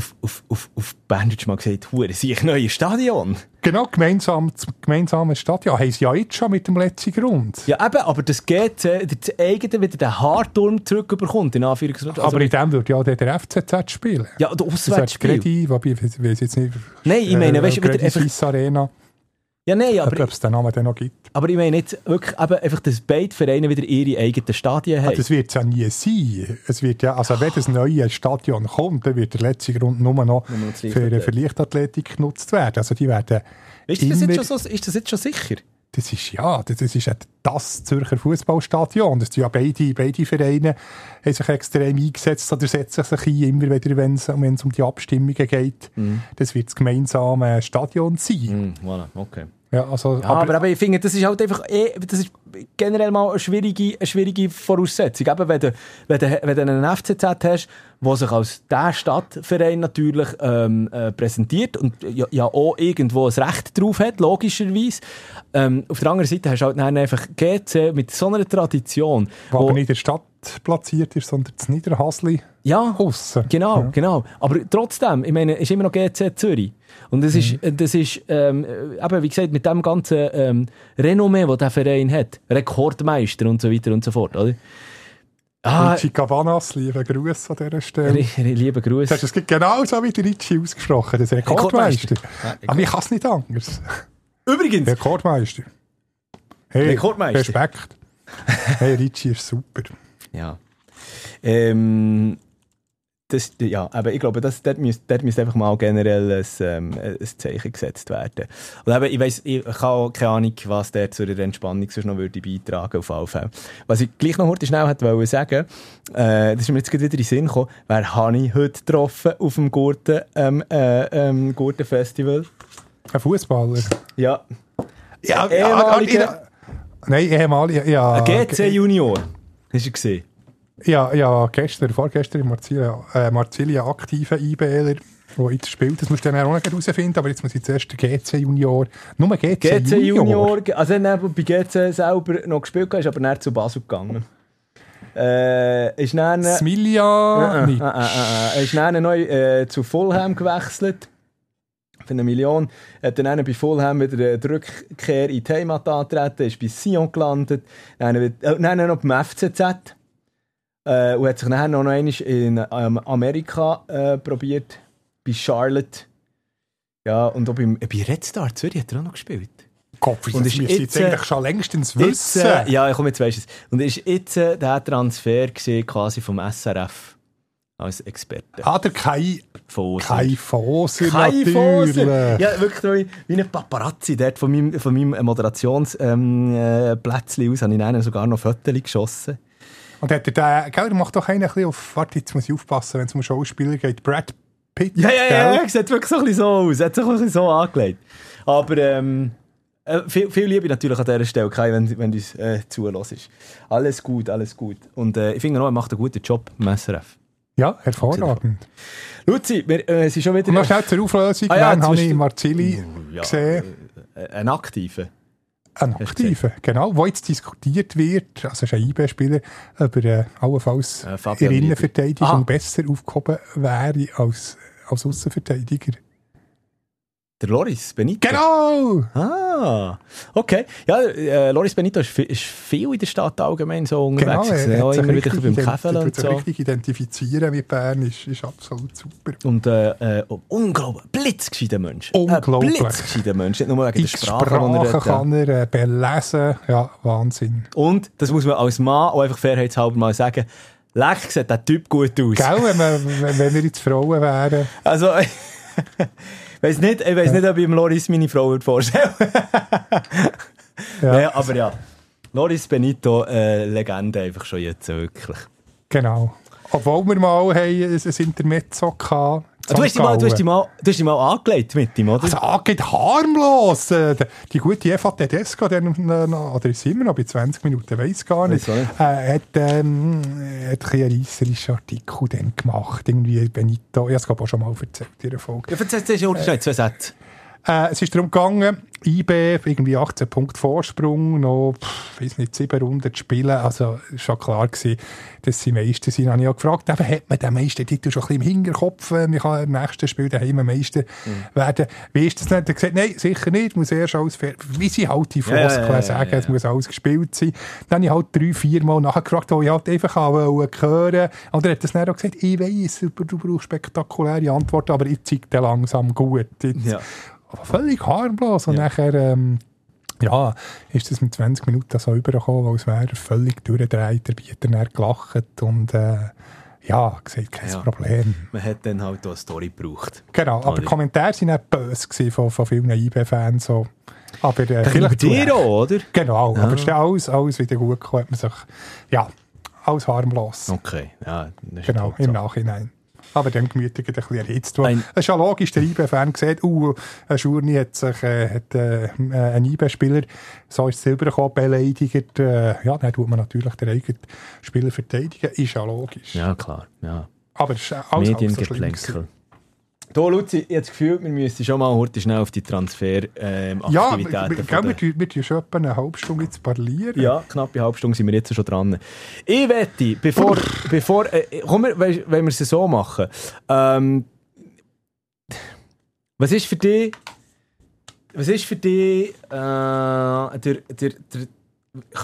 Auf, auf, auf, auf Berndeutsch mal gesagt, hure sich neues Stadion. Genau, gemeinsam, zum gemeinsamen Stadion haben sie ja jetzt schon mit dem letzten Grund. Ja, eben, aber das GC, das eigene wieder den Hardturm zurückbekommt, in Anführungszeichen. Also, aber in dem würde ja der FCZ spielen. ja, der Das Auswärtsspiel. Gredi, wobei ich weiß jetzt nicht. Nein, ich meine, äh, weißt du, wieder einfach- Arena, Ja, nein, ob aber, es den Namen dann noch gibt. aber ich meine jetzt wirklich eben einfach, dass beide Vereine wieder ihre eigenen Stadien Ah, haben. das wird es ja nie sein. Es wird ja, also wenn das neue Stadion kommt, dann wird der letzte Grund nur noch für, für Leichtathletik genutzt werden. Also die werden ist, das jetzt immer- schon so, ist das jetzt schon sicher? Das ist ja, das ist ja das Zürcher Fußballstadion. Das ja beide, beide Vereine haben sich extrem eingesetzt oder setzen sich ein, immer wieder, wenn es um die Abstimmungen geht. Das wird das gemeinsame Stadion sein. Hm, voilà, okay. Ja, also, Ja, aber, aber ich finde, das ist halt einfach eh, das ist generell mal eine schwierige, eine schwierige Voraussetzung. Eben, wenn du, wenn du, wenn du einen FCZ hast, der sich als der Stadtverein natürlich ähm, äh, präsentiert und ja, ja auch irgendwo ein Recht drauf hat, logischerweise. Ähm, auf der anderen Seite hast du halt dann einfach GC mit so einer Tradition, wo wo- aber nicht in der Stadt platziert ist, sondern das Niederhasli ja, aussen. Genau, Ja. genau. Aber trotzdem, ich meine, es ist immer noch GC Zürich. Und das ist, das ist ähm, äh, eben, wie gesagt, mit dem ganzen ähm, Renommee, das der Verein hat, Rekordmeister und so weiter und so fort, oder? Ah, Ricci Cavanas, liebe Grüße an dieser Stelle. liebe Du Grüße. hast es genau so wie der Ricci ausgesprochen, das Rekordmeister. Ja, Aber ich kann es nicht anders. Übrigens, Rekordmeister. Hey, Rekordmeister. Respekt. Hey, Ricci ist super. ja. Ähm, das, ja, aber ich glaube, das, dort, müsste, dort müsste einfach mal generell ein, ähm, ein Zeichen gesetzt werden. Und eben, ich weiss, ich habe auch keine Ahnung, was der zu der Entspannung sonst noch würde beitragen auf alle Fälle. Was ich gleich noch heute schnell hätte wollen sagen, äh, das ist mir jetzt gerade wieder in den Sinn gekommen, wer habe ich heute getroffen auf dem Gurten, ähm, äh, ähm, Gurten Festival? Ein Fußballer. Ja. Ja, ehemaliger- Nein, ehemaliger. Ja, Ein GC Junior. Hast du gesehen? Ja, ja, gestern, vorgestern Marzilia, äh, Marzilia aktiver IBler, der jetzt spielt. Das musst du dann auch noch herausfinden, aber jetzt muss ich zuerst den GC Junior, nur GC, GC Junior. Junior. Also er hat bei GC selber noch gespielt, ist aber nicht zu Basel gegangen. Äh, ist dann... Smilja, Äh, nicht. äh, äh, äh, Er ist dann neu äh, zu Fulham gewechselt. Für eine Million. Hat dann bei Fulham wieder eine Rückkehr in die Heimat angetreten, ist bei Sion gelandet. Dann, äh, dann noch beim FCZ. Äh, und hat sich dann noch einmal in ähm, Amerika äh, probiert. Bei Charlotte. Ja, und auch beim, äh, bei Red Star Zürich hat er auch noch gespielt. Kopf, Und das müsste jetzt jetzt, äh, eigentlich schon längstens Jetzt, wissen. äh, ja, komm, jetzt weisst du es. Und ist jetzt äh, der Transfer gewesen, quasi vom SRF als Experte. Hat er kein, Foser. kein Foser, Kai Foser. Ja, wirklich wie, wie ein Paparazzi dort von meinem, von meinem Moderationsplätzchen ähm, äh, aus, habe ich sogar noch Fotos geschossen. Und hat er den, gell, der macht doch einen ein bisschen auf, warte, jetzt muss ich aufpassen, wenn es um Schauspieler geht, Brad Pitt, Ja, ja, ja, ja, sieht wirklich so ein bisschen so aus. Hat sich ein bisschen so angelegt. Aber ähm, äh, viel, viel Liebe natürlich an dieser Stelle, Kai, wenn, wenn du uns äh, zulässt. Alles gut, alles gut. Und äh, ich finde auch, er macht einen guten Job im SRF. Ja, hervorragend. Luzi, wir äh, sind schon wieder... Und noch schnell zur Auflösung, Ah ja, wen habe ich Marzilli ja, gesehen? äh, ein Aktiver. Ein Aktiver, genau, wo jetzt diskutiert wird, also ist ein IB-Spieler, ob er äh, allenfalls Äh, in. Innenverteidigung Aha. besser aufgehoben wäre als, als Außenverteidiger. Der Loris Benito. Genau! Ah, okay. Ja, äh, Loris Benito ist, ist viel in der Stadt allgemein so Genau, unterwegs. er ja, immer wieder beim tut und so. richtig identifizieren mit Bern, ist, ist absolut super. Und äh, äh, unglaublich, blitzgescheiter Mensch. Unglaublich. Ein blitzgescheiter Mensch, nicht nur wegen der X Sprache, die Sprachen er kann er äh, belesen, ja, Wahnsinn. Und, das muss man als Mann auch einfach fairheitshalber mal sagen, leck sieht der Typ gut aus. Wir, wenn wenn wir jetzt Frauen wären. Also, ich weiss nicht, ich weiss nicht, ob ich ihm Loris meine Frau würde vorstellen Ja, Nein, aber ja. Loris Benito, äh, Legende einfach schon jetzt, wirklich. Genau. Obwohl wir mal ein, ein Intermezzo hatten. Ah, Du hast, mal, du, hast dich mal, du hast dich mal angelegt mit ihm, oder? Also angeht harmlos. Äh, Die gute Eva Tedesco, der oder ist immer noch bei 20 Minuten, weiß gar nicht, Weiss auch äh, nicht. hat, ähm, hat einen reisserischen Artikel dann gemacht. Irgendwie Benito, ich habe es auch schon mal erzählt in der Folge. Ja, erzähl ja, schnell zwei Sätze. Äh, es ist darum gegangen, IB, irgendwie 18 Punkte Vorsprung, noch, pff, weiss nicht, sieben Runden zu spielen. Also, es war schon klar gewesen, dass sie Meister sind. Habe ich auch gefragt, eben, hat man den Meistertitel schon ein bisschen im Hinterkopf, wenn wir im nächsten Spiel daheim Meister werden? Wie ist das denn? Er hat gesagt, nein, sicher nicht, muss erst alles wie sie halt die Floskeln ja, ja, sagen, ja, es muss alles gespielt sein. Dann habe ich halt drei, vier Mal nachgefragt, wo ich halt einfach wollte hören. Und er hat das dann auch gesagt, ich weiss, du brauchst spektakuläre Antworten, aber ich zeige dir langsam gut. Jetzt, völlig harmlos. Und Ja. nachher, ähm, ja, ist das mit 20 Minuten so übergekommen, als wäre er völlig durchgedreht. Der Bieter dann gelacht und äh, ja, gesagt, kein Ja. Problem. Man hat dann halt auch eine Story gebraucht. Genau, aber die Kommentare waren nicht böse von, von vielen IB-Fans. So. Aber äh, vielleicht dir auch, oder? Genau, Ja. aber es ist dann alles, alles wieder gut gekommen. Hat man sich, ja, alles harmlos. Okay, ja. das Genau, halt im so. Nachhinein. Aber dann gemütlich ein bisschen erhitzt. Ein- Es ist ja logisch, der IB-Fan sieht, uh, ein Schurni hat sich äh, hat, äh, ein IB-Spieler, so ist es selber gekommen, beleidigt. Äh, ja, dann tut man natürlich den eigenen Spieler verteidigen. Ist ja logisch. Ja, klar. Ja. Aber es ist alles, alles so Du, Luzi, ich habe das Gefühl, wir müssen schon mal heute schnell auf die Transfer-Aktivitäten Ja, wir, wir, wir, wir, tun- wir tun schon etwa eine halbe Stunde jetzt parlieren. Ja, knappe halbe Stunde sind wir jetzt schon dran. Ich wette, bevor, bevor äh, komm, weisst- wenn wir es so machen, ähm, was ist für dich, was ist für dich, äh, der, der, der,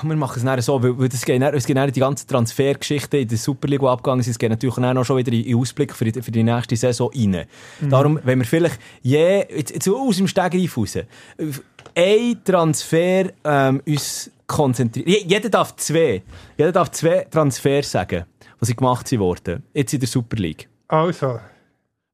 wir machen es nachher so, weil, weil das geht, dann- es geht die ganze Transfergeschichte in der Super League, die abgegangen ist, es geht natürlich auch schon wieder in in Ausblick für die, für die nächste Saison rein. Darum, wenn wir vielleicht je, jetzt, jetzt aus dem Stegreif raus, ein Transfer ähm, uns konzentrieren. Je- Jeder darf zwei, jeder darf zwei Transfers sagen, die sie gemacht sind worden, jetzt in der Super League Also,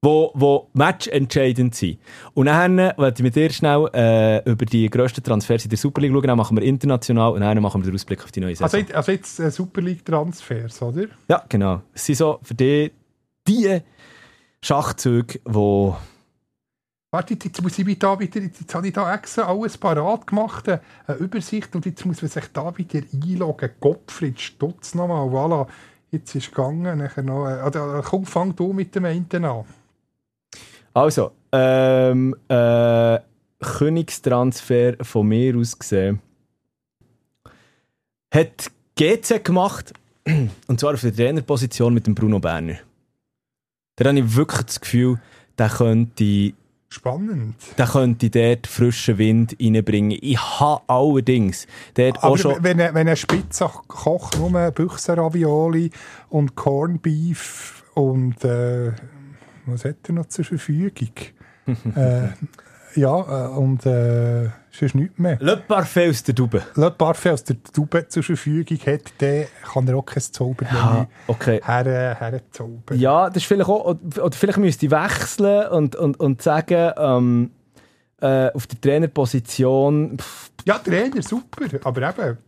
wo, wo matchentscheidend sind. Und dann wollte ich mit dir schnell äh, über die grössten Transfers in der Super League schauen. Dann machen wir international und dann machen wir den Ausblick auf die neue Saison. also, jetzt- also jetzt äh, Super League-Transfers, oder? ja, genau. Es sind so für dich die Schachzüge, wo Warte, jetzt muss ich da wieder, jetzt habe ich da extra alles parat gemacht, eine Übersicht, und jetzt muss man sich da wieder einloggen. Gottfried Stutz nochmal, voilà. Jetzt ist es gegangen, nachher noch, äh, oder, komm, fang du mit dem einen an. Also, ähm, äh, Königstransfer von mir aus gesehen hat GC gemacht, und zwar auf der Trainerposition mit dem Bruno Berner. Da habe ich wirklich das Gefühl, der könnte Spannend. der könnte dort frischen Wind reinbringen. Ich habe allerdings dort Aber auch schon... wenn, er- wenn ein Spitzer kocht, nur Büchsenravioli und Corned Beef und äh, was hat er noch zur Verfügung? äh, ja, äh, und äh, sonst nichts mehr. Le Parfait aus der Dube. Le Parfait aus der Tube zur Verfügung hat, dann kann er auch kein Zaubermenü Ja, okay. her, herzaubern. Ja, das ist vielleicht auch... Oder oder vielleicht müsste ich wechseln und, und, und sagen, ähm, äh, auf der Trainerposition... Pff, Ja, Trainer, super. Aber eben,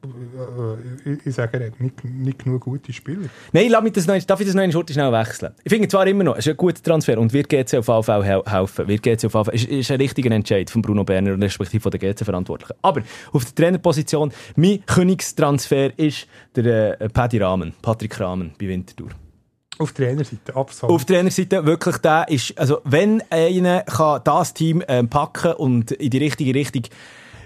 äh, ich, ich sage, nicht, nicht genug gute Spieler. Nein, lass mich das noch, darf ich das noch eine schnell wechseln? Ich finde zwar immer noch, es ist ein guter Transfer und wird GC auf hel- helfen. Wird GC auf Fall, ist, ist ein richtiger Entscheid von Bruno Berner und respektive von der GC-Verantwortlichen. Aber auf der Trainerposition, mein Königstransfer ist der äh, Paddy Rahmen, Patrick Rahmen bei Winterthur. Auf Trainerseite, absolut. Auf Trainerseite wirklich der ist, also wenn einer kann das Team ähm, packen und in die richtige Richtung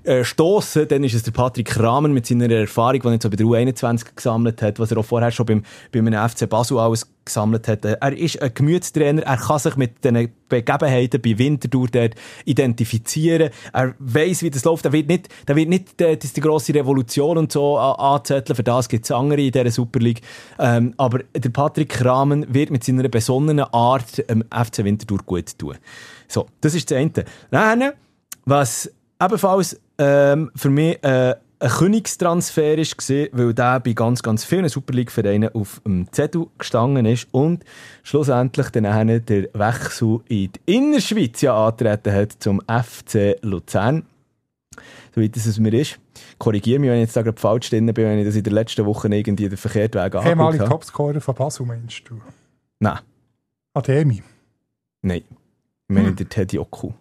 äh, stoßen, dann ist es der Patrick Rahmen mit seiner Erfahrung, die er jetzt so bei der U21 gesammelt hat, was er auch vorher schon beim, bei einem FC Basel alles gesammelt hat. Äh, Er ist ein Gemütstrainer, er kann sich mit den Begebenheiten bei Winterthur dort identifizieren. Er weiß, wie das läuft. Er wird nicht, der wird nicht äh, das die grosse Revolution und so an- anzetteln. Für das gibt es andere in dieser Super League. Ähm, aber der Patrick Rahmen wird mit seiner besonnenen Art ähm, FC Winterthur gut tun. So, das ist das eine. Dann, was ebenfalls ähm, für mich äh, ein Königstransfer war, weil der bei ganz, ganz vielen Super League-Vereinen auf dem Zettel gestanden ist und schlussendlich dann der Wechsel in die Innerschweiz ja antreten hat zum FC Luzern. Soweit es mir ist. Korrigiere mich, wenn ich jetzt da gerade falsch drin bin, wenn ich das in der letzten Woche irgendwie den verkehrten Weg angeguckt habe. Topscorer von Basel, meinst du? Nein, Ademi. nein. Ich meine Hm. der Teddy Oku.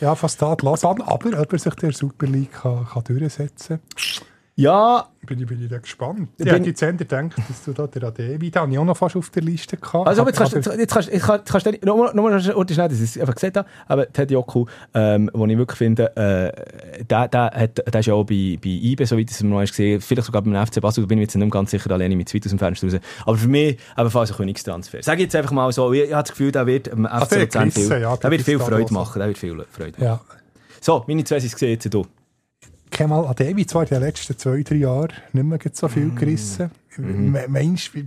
Ja, fast Lausanne. Aber ob er sich der Super League kann, kann durchsetzen kann, Ja, bin ich, bin ich da gespannt. Ich Ich hätte jetzt eher gedacht, dass du da den Ademi, den habe ich auch noch fast auf der Liste gehabt. Also, aber jetzt kannst, Aber- jetzt kannst, jetzt kannst, kannst du schnell, dass ich es einfach gesagt habe, aber Teddy Oku, ähm, wo ich wirklich finde, äh, der, der, hat, der ist ja auch bei, bei IBE, so wie ich es noch gesehen, vielleicht sogar beim FC Basel, da bin ich jetzt nicht ganz sicher, alleine mit weit aus dem Fenster raus. Aber für mich ebenfalls ein Königstransfer. Sag ich jetzt einfach mal so, ich habe das Gefühl, der wird am FC der Luzern viel, ja, der wird viel Freude machen, der wird viel Freude machen. ja. So, meine zwei sind gesehen, jetzt du. Kemal Ademi zwar in den letzten zwei, drei Jahren nicht mehr so viel gerissen. Me- Meinst du,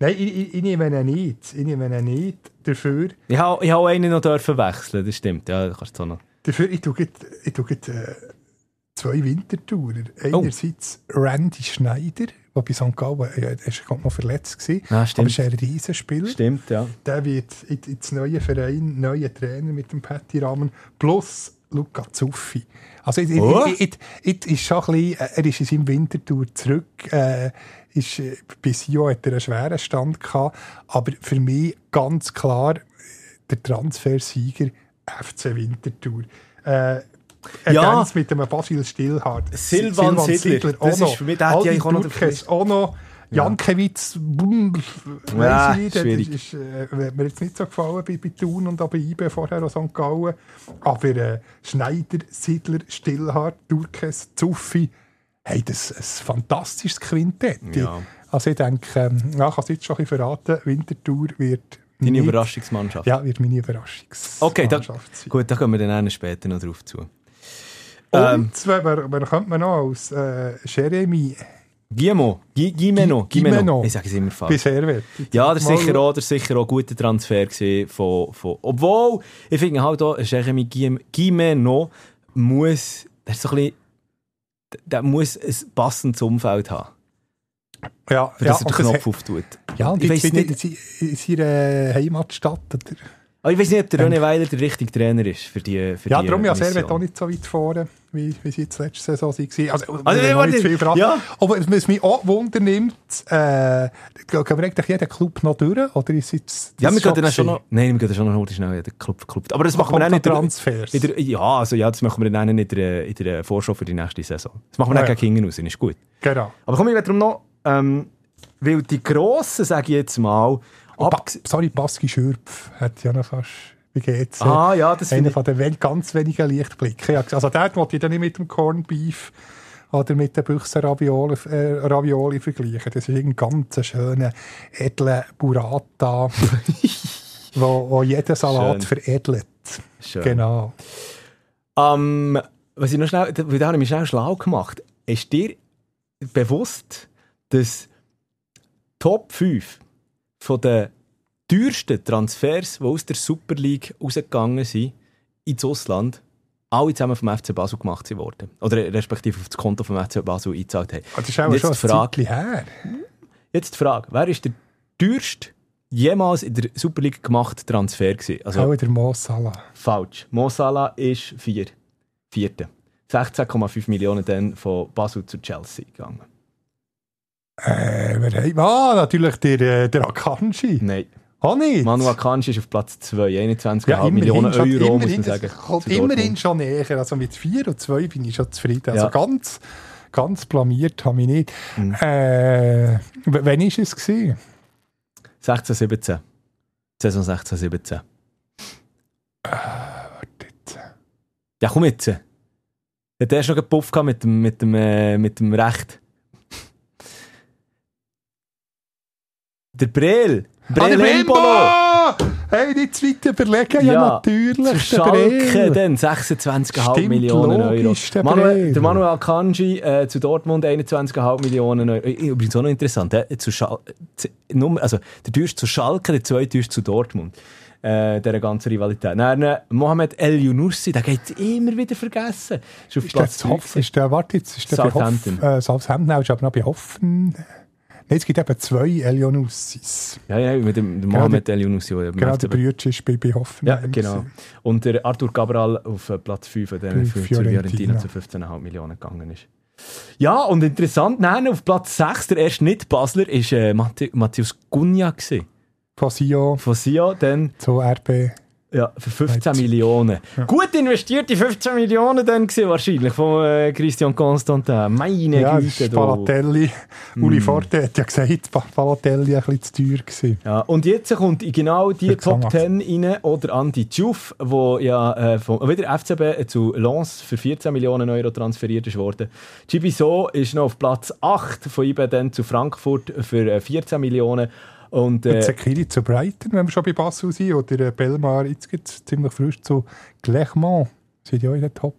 nein, ich, ich, ich nehme ihn nicht. Ich nehme ihn nicht. Dafür, Ich habe, ich auch einen noch dürfen wechseln, das stimmt, ja, das kannst du noch. dafür ich tue, ich tue äh, zwei Wintertourer. Oh. Einerseits Randy Schneider, der bei St. Gallen ja, er ist gerade noch verletzt gewesen. Ah, aber ist ein Riesenspieler. Stimmt, ja. Der wird in- ins neue Verein, neuer Trainer mit dem Patty Rahmen, plus Luca Zuffi. Also, ich, Oh. ich, ich, ist schon ein bisschen, äh, er ist in seinem Wintertour zurück. Äh, ist, äh, bei Sio hat er einen schweren Stand gehabt. Aber für mich ganz klar äh, der Transfersieger FC Wintertour. Äh, Ja. mit dem Basil Stillhardt. Silvan Sidler. auch Das noch. ist für mich- der noch Dürkes, auch noch. Jankiewicz, boom, Ja, nicht, das schwierig. ist, äh, mir jetzt nicht so gefallen bei, bei Thun und auch bei IB vorher auch St. Gallen. Aber äh, Schneider, Sidler, Stillhardt, Dürkes, Zuffi, hey, das ist ein fantastisches Quintett. Ja. Also ich denke, ähm, ja, ich kann es jetzt schon ein bisschen verraten, Wintertour wird Deine nicht- Überraschungsmannschaft. Ja, wird meine Überraschungsmannschaft Okay, da, sein. gut, da kommen wir dann später noch drauf zu. Und Ähm, wer, wer könnte man noch als äh, Jeremy Guillemot, Gui- Guimeno, Gui- Guimeno. Guimeno. Ich sage es immer falsch. bisher wird? Ja, das ist sicher auch, das sicher auch ein guter Transfer von, von, obwohl, ich finde halt auch, Jeremy Guimeno muss, der so ein bisschen, der muss ein passendes Umfeld haben, Ja, für ja, er den Knopf auftut. Ja, und Ich jetzt wieder in seiner Heimatstadt. Oder? Aber ich weiß nicht, ob der René Weiler der richtige Trainer ist für die für Ja, die darum ja wird auch nicht so weit vorne, wie, wie sie jetzt letzte Saison waren. Also, Also, ja, noch nicht viel verraten. ja. Aber was mich auch wundernimmt, äh, gehen wir eigentlich jeden Club noch durch? Oder ist jetzt Ja, wir gehen dann schon noch. Nein, wir gehen dann schon noch schnell in den Club, Club. Aber das machen wir auch nicht. Transfers. In der, ja, also ja, das machen wir dann in der, in der Vorschau für die nächste Saison. Das machen wir Ah, dann ja. gegen hinten raus, ist gut. Genau. Aber komm, ich will darum noch, ähm, weil die Grossen, sage ich jetzt mal, Abg- sorry, Baski Schürpf hat ja noch fast, wie geht's? Ah, ja, das Einer von den ganz wenigen Lichtblicken. Also dort wollte ich dann nicht mit dem Corned Beef oder mit den Büchsen Ravioli, äh, Ravioli vergleichen. Das ist ein ganz schöner, edler Burrata, wo, wo jeden Salat Schön. veredelt. Schön. Genau. Ähm, was ich noch schnell, da habe ich mich schnell schlau gemacht. Ist dir bewusst, dass Top 5 von den teuersten Transfers, die aus der Super League rausgegangen sind, ins Ausland, alle zusammen vom FC Basel gemacht sind worden. Oder respektive auf das Konto vom FC Basel eingezahlt haben. Also das ist auch schon ein die Frage- her. Jetzt die Frage, wer ist der teuerste jemals in der Super League gemachte Transfer gewesen? Also Auch der Mo Salah. falsch. Mo Salah ist vier. Vierte. 16,5 Millionen dann von Basel zu Chelsea gegangen. Äh, wer haben- ah, natürlich der, äh, der Akanji. Nein. Auch nicht. Manu Akanji ist auf Platz 2, 21,5 Ja, Millionen schon, Euro, muss immerhin, man sagen. das kommt immerhin schon näher. Also mit 4 und 2 bin ich schon zufrieden. Also Ja. ganz, ganz blamiert habe ich nicht. Mhm. Äh, wann war es? Gewesen? 16, 17. Saison 16, 17. Dort. Ja, komm jetzt. Hat erst noch gepufft gehabt mit dem, mit dem, äh, mit dem Recht. Der Brel. Brel Embolo. Hey, nicht zu weit überlegen. Ja, Ja, natürlich. Zu der Schalke dann 26,5 Stimmt, Millionen Euro. der Manuel, der Manuel Akanji äh, zu Dortmund 21,5 Millionen Euro. Übrigens auch noch interessant. Äh, zu Schal zu, also der teuerste zu Schalke, der zweiteuerste zu Dortmund. Äh, dieser ganzen Rivalität. Dann äh, Mohamed El Younussi, der geht immer wieder vergessen. Ist auf Ist der, Platz zu Hoff, 3 ist der, warte jetzt, ist der bei Hoff, Southampton. äh, Southampton, ist aber noch bei Hoffen. Nein, es gibt eben zwei Elionussis. Ja, ja, mit dem, dem Mohamed El Younussi. der Genau, der Brütsch ist bei, bei Hoffen. Ja, genau. Und der Arthur Cabral auf äh, Platz 5, der Bei für, zu Fiorentina. Fiorentina zu 15,5 Millionen gegangen ist. Ja, und interessant, nein, auf Platz 6, der erste Nicht-Basler, ist äh, Matthias Gunja gewesen. Von Sio von Sion, dann zu RB. Ja, für 15 Leipzig. Millionen. Gut investierte 15 Millionen dann gewesen, wahrscheinlich, von äh, Christian Constantin. Meine Ja, Güte, du. Balotelli. Uli Mm. Forte hat ja gesagt, Balotelli ein bisschen zu teuer gewesen. Ja, und jetzt kommt genau die Top Xamax. 10 rein, oder Andi Diouf, wo ja äh, von, wieder FCB zu Lens für 14 Millionen Euro transferiert ist worden. Gibiso ist noch auf Platz 8, von IBE dann zu Frankfurt für äh, 14 Millionen. Und, Äh, Zekiri zu Brighton, wenn wir schon bei Basel sind. Oder äh, Belmar, jetzt gibt es ziemlich frisch zu Clermont. Sind ja auch in den Top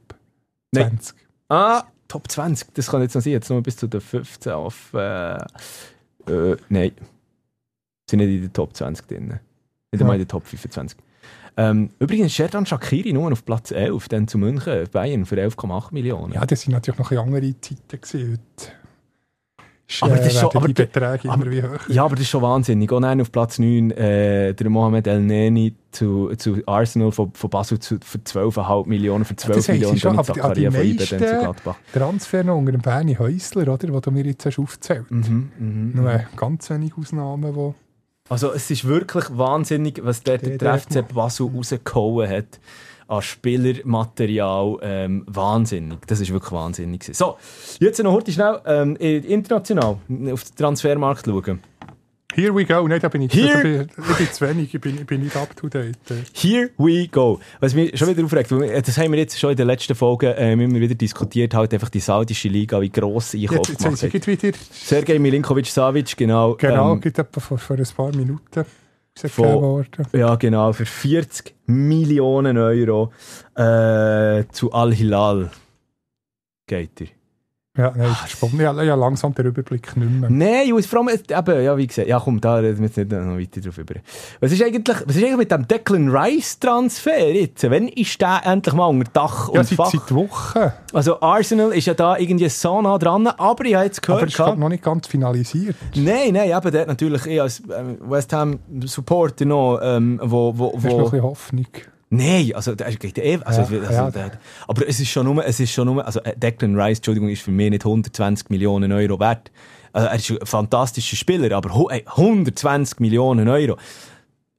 Nein. 20. ah, Top 20, das kann jetzt noch sein, jetzt nur bis zu den 15 auf. Äh, äh, nein, sind nicht in den Top 20 drin. Nicht einmal in den Top 25. Ähm, übrigens, Sherdan Shakiri nur auf Platz 11, dann zu München, Bayern für 11,8 Millionen. Ja, das sind natürlich noch andere Zeiten gewesen. Heute Aber das ist schon- aber die Beträge aber- immer wie höher. Ja, aber das ist schon wahnsinnig. Und dann auf Platz 9 äh, der Mohamed El Neni zu, zu Arsenal von, von Basel zu, für 12,5 Millionen, für 12 das Millionen schon, aber die- aber die Zakaria von IBE dann zu meisten-. Transfer noch unter dem Bernie Häusler, oder, den du mir jetzt hast aufgezählt Mhm, mhm. Nur äh, ganz wenige Ausnahmen, die Also es ist wirklich wahnsinnig, was dort der, Der- der FC Basel rausgehauen hat an Spielermaterial. Ähm, wahnsinnig. Das ist wirklich wahnsinnig. gewesen. So, jetzt noch heute schnell ähm, international auf den Transfermarkt schauen. Here we go. Nein, da bin ich, Here- da bin, ich bin zu wenig, ich bin, ich bin nicht up to date. Here we go. Was mich schon wieder aufregt, das haben wir jetzt schon in der letzten Folge ähm, immer wieder diskutiert, halt einfach die saudische Liga, wie gross Einkauf Jetzt, jetzt gemacht hat. wieder, Sergej Milinkovic-Savic, genau. genau, ähm, gerade etwa vor, vor ein paar Minuten Von-. Ja, genau, für 40 Millionen Euro äh, zu Al-Hilal geht er. Ja, nein, ist spannend. Ja, ja, langsam der Überblick nicht mehr. Nein, und vor allem, eben, ja, wie gesagt, ja komm, da reden wir jetzt nicht noch weiter drauf über. Was ist eigentlich, was ist eigentlich mit dem Declan Rice Transfer jetzt? Wann ist der endlich mal unter Dach Ja, und seit, Fach? seit Wochen. Also Arsenal ist ja da irgendwie so nah dran, aber ich habe jetzt Aber gehört... es ist noch nicht ganz finalisiert. Nein, nein, eben, der hat natürlich ich als ähm, West Ham Supporter noch, ähm, wo, wo, Da ist noch ein wo... bisschen Hoffnung. Nein, also, der geht eh, also, Ja, also, ja. Der, aber es ist schon nur, es ist schon nur, also äh, Declan Rice, Entschuldigung, ist für mich nicht 120 Millionen Euro wert. Also, er ist ein fantastischer Spieler, aber hu- ey, 120 Millionen Euro.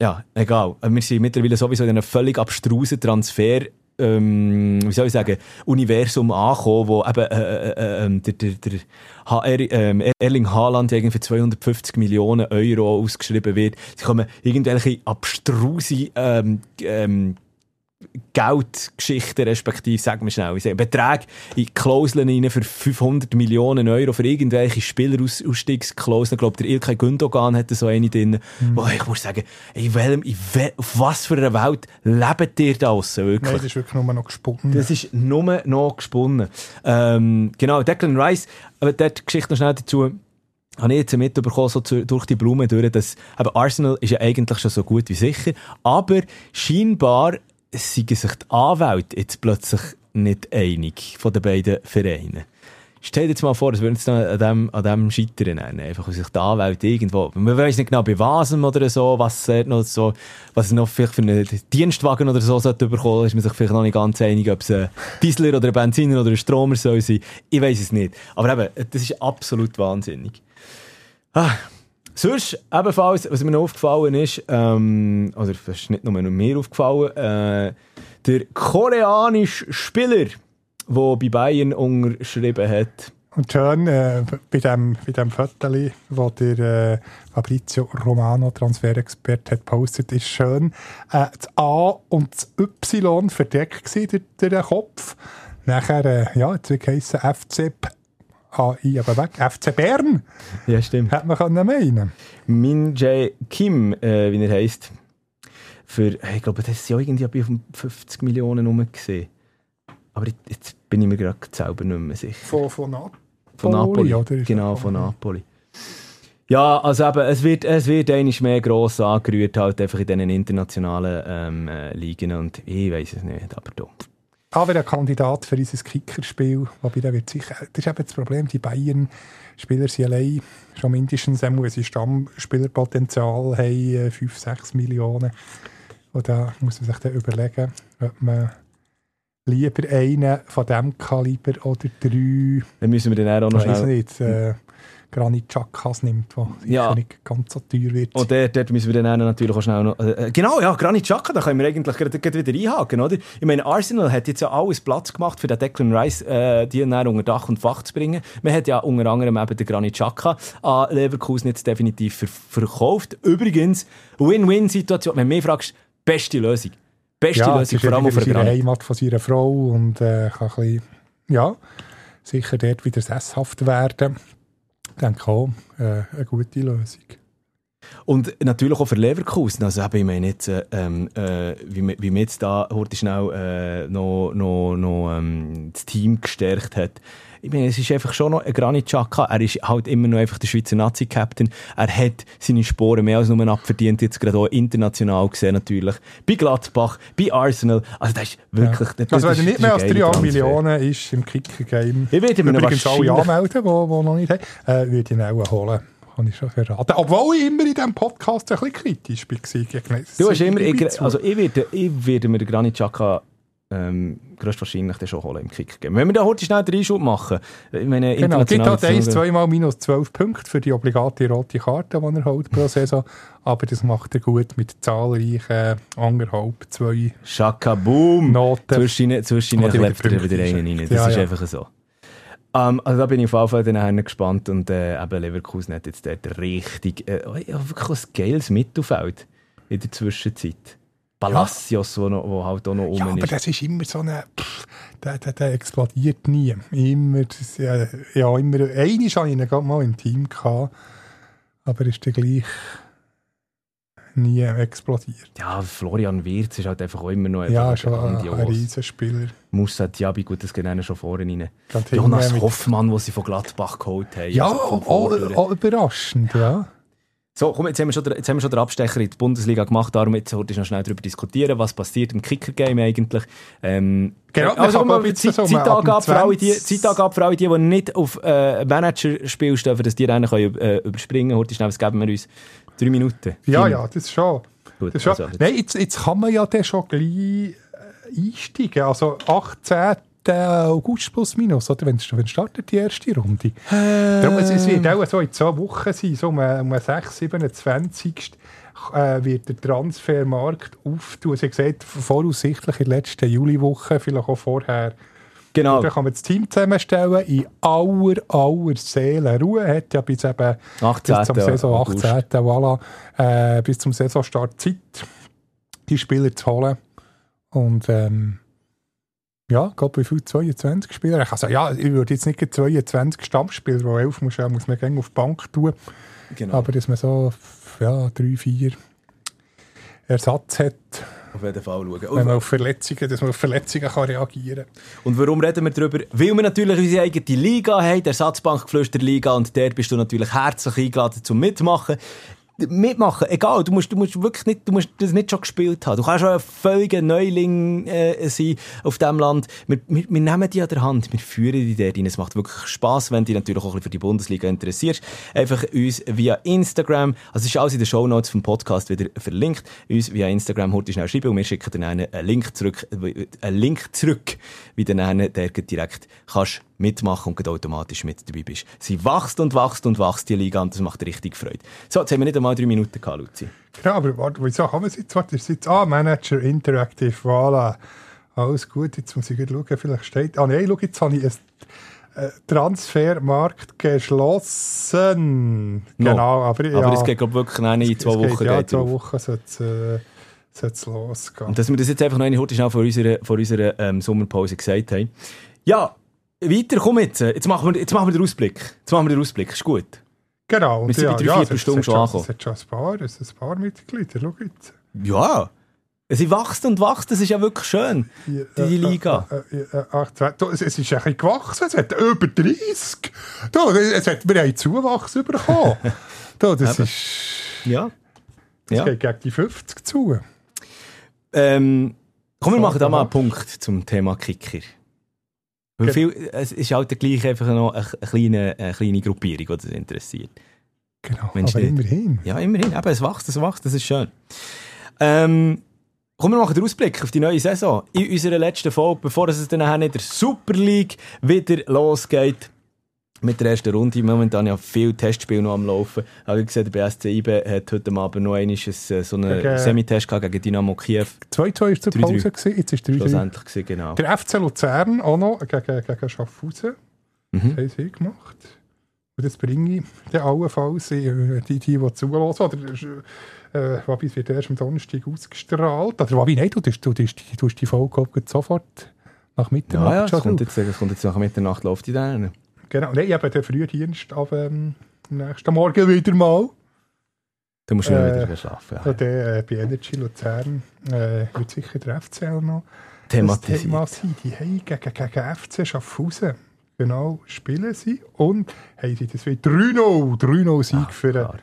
Ja, egal. Wir sind mittlerweile sowieso in einem völlig abstrusen Transfer, ähm, wie soll ich sagen, Universum angekommen, wo eben äh, äh, äh, der, der, der HR, ähm, Erling Haaland für 250 Millionen Euro ausgeschrieben wird. Sie kommen irgendwelche abstruse ähm, ähm, Geldgeschichten, respektive, sagen wir schnell, ich sage, Beträge in Klauseln rein für 500 Millionen Euro für irgendwelche Spielerausstiegsklauseln. Ich glaube, der Ilkay Gündogan hatte so eine drin. Mhm. Wo ich muss sagen, in welchem, in wel, auf was für einer Welt lebt ihr da draussen, wirklich? Nein, das ist wirklich nur noch gesponnen. Das ist nur noch gesponnen. Ähm, genau, Declan Rice, aber dort die Geschichte noch schnell dazu. Habe ich jetzt mitbekommen, so durch die Blume durch, dass eben Arsenal ist ja eigentlich schon so gut wie sicher, aber scheinbar sind sich die Anwälte jetzt plötzlich nicht einig von den beiden Vereinen. Stell dir jetzt mal vor, es würde jetzt noch an dem, an dem scheitern. Einfach, weil sich die Anwälte irgendwo, man weiß nicht genau bei was oder so, was es noch so, was noch vielleicht für einen Dienstwagen oder so sollte bekommen, ist man sich vielleicht noch nicht ganz einig, ob es ein Diesler oder ein Benziner oder ein Stromer soll sein. Ich weiß es nicht. Aber eben, das ist absolut wahnsinnig. Ah. Sonst, ebenfalls, was mir noch aufgefallen ist, ähm, oder das ist nicht nur mir aufgefallen, äh, der koreanische Spieler, der bei Bayern unterschrieben hat, Und schön äh, bei dem, bei dem Foto, wo der äh, Fabrizio Romano, Transferexpert, hat gepostet, ist schön äh, das A und das Y verdeckt gewesen, durch den Kopf. Nachher, äh, ja, jetzt wird heissen FC AI, aber weg, FC Bern, ja stimmt, hätte man können meinen. Min Jae Kim, äh, wie er heisst, für, ich glaube, das ist ja irgendwie bei 50 Millionen rum gesehen. Aber jetzt- bin ich mir gerade selber nicht mehr sicher. Von, von Napoli, Von Napoli. oder? Genau, von Napoli. Ja, also eben, es wird, es wird eigentlich mehr gross angerührt, halt einfach in diesen internationalen ähm, äh, Ligen und ich weiß es nicht, aber da. Aber ein Kandidat für unser Kickerspiel, wobei der wird sicher, das ist eben das Problem, die Bayern-Spieler sind allein schon mindestens, einmal, sie Stammspielerpotenzial haben, 5, 6 Millionen. Und da muss man sich dann überlegen, ob man lieber einen von diesem Kaliber oder drei, Dann müssen wir dann auch noch ich weiß schnell... nicht, äh, Granit Chakas nimmt, der sicher Ja. nicht ganz so teuer wird. Und dort, dort müssen wir dann natürlich auch schnell noch... Äh, genau, ja, Granit Xhaka, da können wir eigentlich gerade, gerade wieder einhaken, oder? Ich meine, Arsenal hat jetzt ja alles Platz gemacht, für den Declan Rice äh, die dann unter Dach und Fach zu bringen. Man hat ja unter anderem eben den Granit Xhaka an Leverkusen jetzt definitiv ver verkauft. Übrigens, Win-Win-Situation. Wenn du mich fragst, beste Lösung. Beste ja, Lösung, vor allem für Granit. Heimat von seiner Frau und äh, kann ein bisschen, ja, sicher dort wieder sesshaft werden. Denke auch, äh, eine gute Lösung. Und natürlich auch für Leverkusen. Also ich meine jetzt, äh, ähm, äh, wie, wie man jetzt da heute schnell äh, noch, noch, noch ähm, Team gestärkt hat. Ich meine, es ist einfach schon noch ein Granit Xhaka. Er ist halt immer noch einfach der Schweizer Nazi-Captain. Er hat seine Sporen mehr als nur abverdient, jetzt gerade auch international gesehen natürlich. Bei Gladbach, bei Arsenal. Also das ist wirklich... Das, Also wenn er nicht mehr als ist ein 3 geiler Transfer. Millionen ist im Kicker-Game, Ich werde mir ihn übrigens alle anmelden, die, die noch nicht haben, äh, würde ich ihn auch holen. Kann ich schon verraten. Obwohl ich immer in diesem Podcast ein bisschen kritisch war. Du hast immer, ich, also ich werde, ich werde mir den Granit Xhaka ähm, größtwahrscheinlich dann schon holen im Kick geben. Wenn wir da heute schnell den Einschub machen, ich meine, Genau, gibt halt 1, 2 mal minus 12 Punkte für die obligate rote Karte, die er holt pro Saison. Aber das macht er gut mit zahlreichen anderthalb, zwei Shaka Boom! Noten. Zwischen zwischen die klebt er wieder einen rein. Das Ja, ist ja. einfach so. Ähm, also da bin ich auf jeden Fall dann gespannt und äh, eben Leverkusen hat jetzt dort richtig, äh, ja, wirklich ein geiles Mittelfeld in der Zwischenzeit. Palacios, wo, noch, wo halt auch noch Ja, rum aber ist. das ist immer so eine. Pff, der, der, der explodiert nie. Immer, das, ja, ja, immer. Einmal hatte ich ihn gerade mal im Team, gehabt, aber ist der gleich nie explodiert. Ja, Florian Wirz ist halt einfach auch immer noch Ja, einfach schon ein, grandios. ein Riesenspieler. Musa Diaby, gut, das geht ihnen schon vorne rein. Jonas Hoffmann, den sie von Gladbach geholt haben. Ja, also auch, auch überraschend, ja. So, komm, jetzt haben, wir schon, den- jetzt haben wir schon den Abstecher in die Bundesliga gemacht, darum jetzt heute noch schnell darüber diskutieren, was passiert im Kicker-Game eigentlich. Ähm, Genau, also, komm, haben mal, Zeit, so, Zeitangabe für alle die, 20. Zeitangabe für alle die, die nicht auf äh, Manager-Spiel stehen, dass die dann können, äh, überspringen Heute schnell, was geben wir uns? Drei Minuten? Ja, Vier ja, das schon. Gut, Das schon. also, Nein, jetzt, jetzt kann man ja dann schon gleich äh, einsteigen. Also 18. August plus minus, oder? Wenn, wenn startet die erste Runde. Darum, es, es wird auch so in zwei Wochen sein, so um, um den 6, 27. Äh, wird der Transfermarkt auftun. Sie gesagt, voraussichtlich in der letzten Juliwoche, vielleicht auch vorher. Genau. Da kann man das Team zusammenstellen in aller, aller Seelenruhe. Hat ja bis eben 18. bis zum Saison August. 18. Voilà, äh, bis zum Saisonstart Zeit, die Spieler zu holen. Und ähm, ja, ich glaube, wie viele 22 Spieler? Also ja, ich würde jetzt nicht gleich 22 Stammspieler, wo 11 muss, muss man gerne auf die Bank tun. Genau. Aber dass man so ja, drei, vier Ersatz hat, auf jeden Fall schauen. wenn man auf Verletzungen, dass man auf Verletzungen kann reagieren kann. und warum reden wir darüber? Weil wir natürlich unsere eigene Liga haben, der Ersatzbankgeflüster-Liga, und der bist du natürlich herzlich eingeladen zum Mitmachen. Mitmachen, egal, du musst, du musst wirklich nicht, du musst das nicht schon gespielt haben. Du kannst schon ein völliger Neuling äh, sein auf diesem Land. Wir, wir, wir nehmen dich an der Hand, wir führen dich dort rein. Es macht wirklich Spass, wenn du dich natürlich auch ein bisschen für die Bundesliga interessierst. Einfach uns via Instagram, also es ist alles in den Shownotes vom Podcast wieder verlinkt, uns via Instagram heute schnell schreiben und wir schicken dann einen Link zurück, einen Link zurück, wie dann der direkt kannst mitmachen und automatisch mit dabei bist. Sie wächst und wächst und wächst, die Liga, und das macht richtig Freude. So, jetzt haben wir nicht einmal drei Minuten gehabt, Luzi. Genau, aber warte, wieso haben wir es jetzt? Warte, ist jetzt, ah, Manager Interactive, voilà. Alles gut, jetzt muss ich gerade schauen, vielleicht steht, ah nein, schau, jetzt habe ich einen äh, Transfermarkt geschlossen. No. Genau, aber ja. Aber es geht, glaube ich, wirklich noch in zwei Wochen. Geht, ja, geht's zwei. Wochen sollte es äh, losgehen. Und dass wir das jetzt einfach noch eine heute schnell vor unserer, vor unserer ähm, Sommerpause gesagt haben. Ja, weiter, komm jetzt. Jetzt machen wir, jetzt machen wir den Ausblick. Jetzt machen wir den Ausblick, ist gut. genau, wir sind ja, bei der ja, es hat schon angekommen. Es hat schon ein paar, es hat ein paar Mitglieder, schau jetzt. Ja. Sie wächst und wächst, das ist ja wirklich schön. Die, Die Liga. Äh, äh, äh, du, es, ist ein bisschen gewachsen, es hat über 30. Du, es hat, wir haben Zuwachs bekommen. du, das ist... Ja. Es Ja. geht gegen die 50 zu. Ähm, komm, wir machen da mal einen. Punkt zum Thema Kicker. Weil viel, es ist halt gleich einfach noch eine, eine, kleine, eine kleine Gruppierung, die das interessiert. Genau, Mensch, aber immerhin. Ja, immerhin. Eben, es wächst, es wächst, das ist schön. Ähm, kommen wir machen den Ausblick auf die neue Saison. In unserer letzten Folge, bevor es dann nachher in der Super League wieder losgeht, mit der ersten Runde. Momentan ja viel Testspiele noch am Laufen. Habe ich gesehen, der BSC IB hat heute Abend noch einmal ein, so einen Gegen- Semitest gehabt gegen Dynamo Kiew. 2-2 war zur 3-3. Pause, gewesen, jetzt ist 3-3. Schlussendlich genau. Der FC Luzern auch noch gegen, gegen Schaffhausen. Mhm. Das haben sie gemacht. Und das bringe ich dann allenfalls äh, die, die, die zulassen. Oder, äh, Wabi, es wird erst am Donnerstag ausgestrahlt. Oder Wabi, nein, du tust, du tust, du tust die Folge sofort nach Mitternacht Ja, ja, schon kommt, jetzt, das kommt jetzt nach Mitternacht, läuft die dann. Genau, nein, eben der Frühdienst ab ähm, am nächsten Morgen wieder mal. Da musst du noch Äh, wieder arbeiten. Ja. Der, äh, bei Energy Luzern äh, wird sicher der FCL noch das Thematisiert. Thema sein. Die haben gegen, gegen FC Schaffhausen genau spielen sie und haben sie das wie 3-0 3-0 Sieg Ah, für, klar.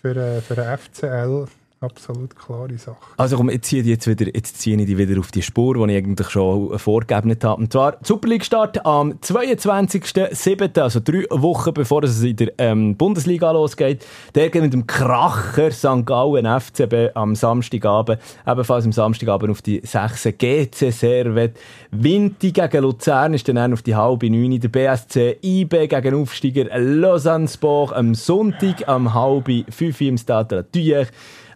für, für, für den FCL. Absolut klare Sache. Also komm, jetzt ziehe ich, jetzt wieder, jetzt ziehe ich die wieder auf die Spur, die ich eigentlich schon vorgegeben habe. Und zwar Super League Start am 22.07., also drei Wochen bevor es in der ähm, Bundesliga losgeht. Der geht mit dem Kracher St. Gallen FCB am Samstagabend, ebenfalls am Samstagabend auf die 6 GC Servet. Winti gegen Luzern ist dann auf die halbe 9. Der BSC IB gegen Aufsteiger Lausanne Sport am Sonntag am halbe 5 im Stade Thuyer.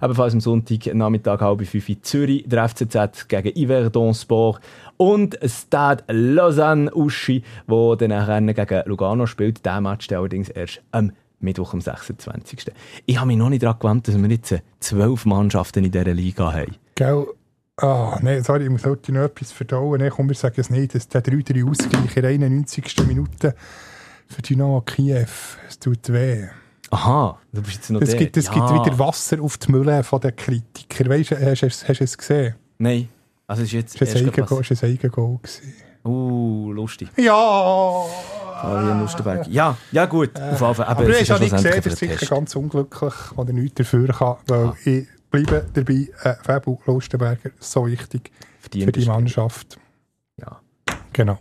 Ebenfalls am Sonntag Nachmittag halb fünf in Zürich, der FCZ gegen Yverdon Sport und Stade Lausanne Uschi, wo dann nachher gegen Lugano spielt. Der Match dann allerdings erst am Mittwoch, am 26. Ich habe mich noch nicht daran gewöhnt, dass wir jetzt zwölf Mannschaften in dieser Liga haben. Gell? Ah, nein, sorry, ich muss heute noch etwas verdauen. Nee, komm, wir sagen es nicht. Das, der 3-3 Ausgleich in der 91. Minute für Dynamo Kiew. Es tut weh. Aha, du bist jetzt noch Es der. gibt, es ja. gibt wieder Wasser auf die Mülle von den Kritikern. Weißt du, hast, du es- hast du es gesehen? Nein. Also ist jetzt Es war ein Eigengoal. gerade es war ein Eigengoal gewesen. Uh, lustig. Ja! Fabian Lustenberg. Ja, ja gut. Auf jeden Fall. Aber Aber hast ist ja ja nicht gesehen, das ist sicher ganz unglücklich, oder nichts dafür kann, weil ich bleibe dabei, äh, Fabu Lustenberger, so wichtig Verdient für die ist- Mannschaft. Ja. Genau.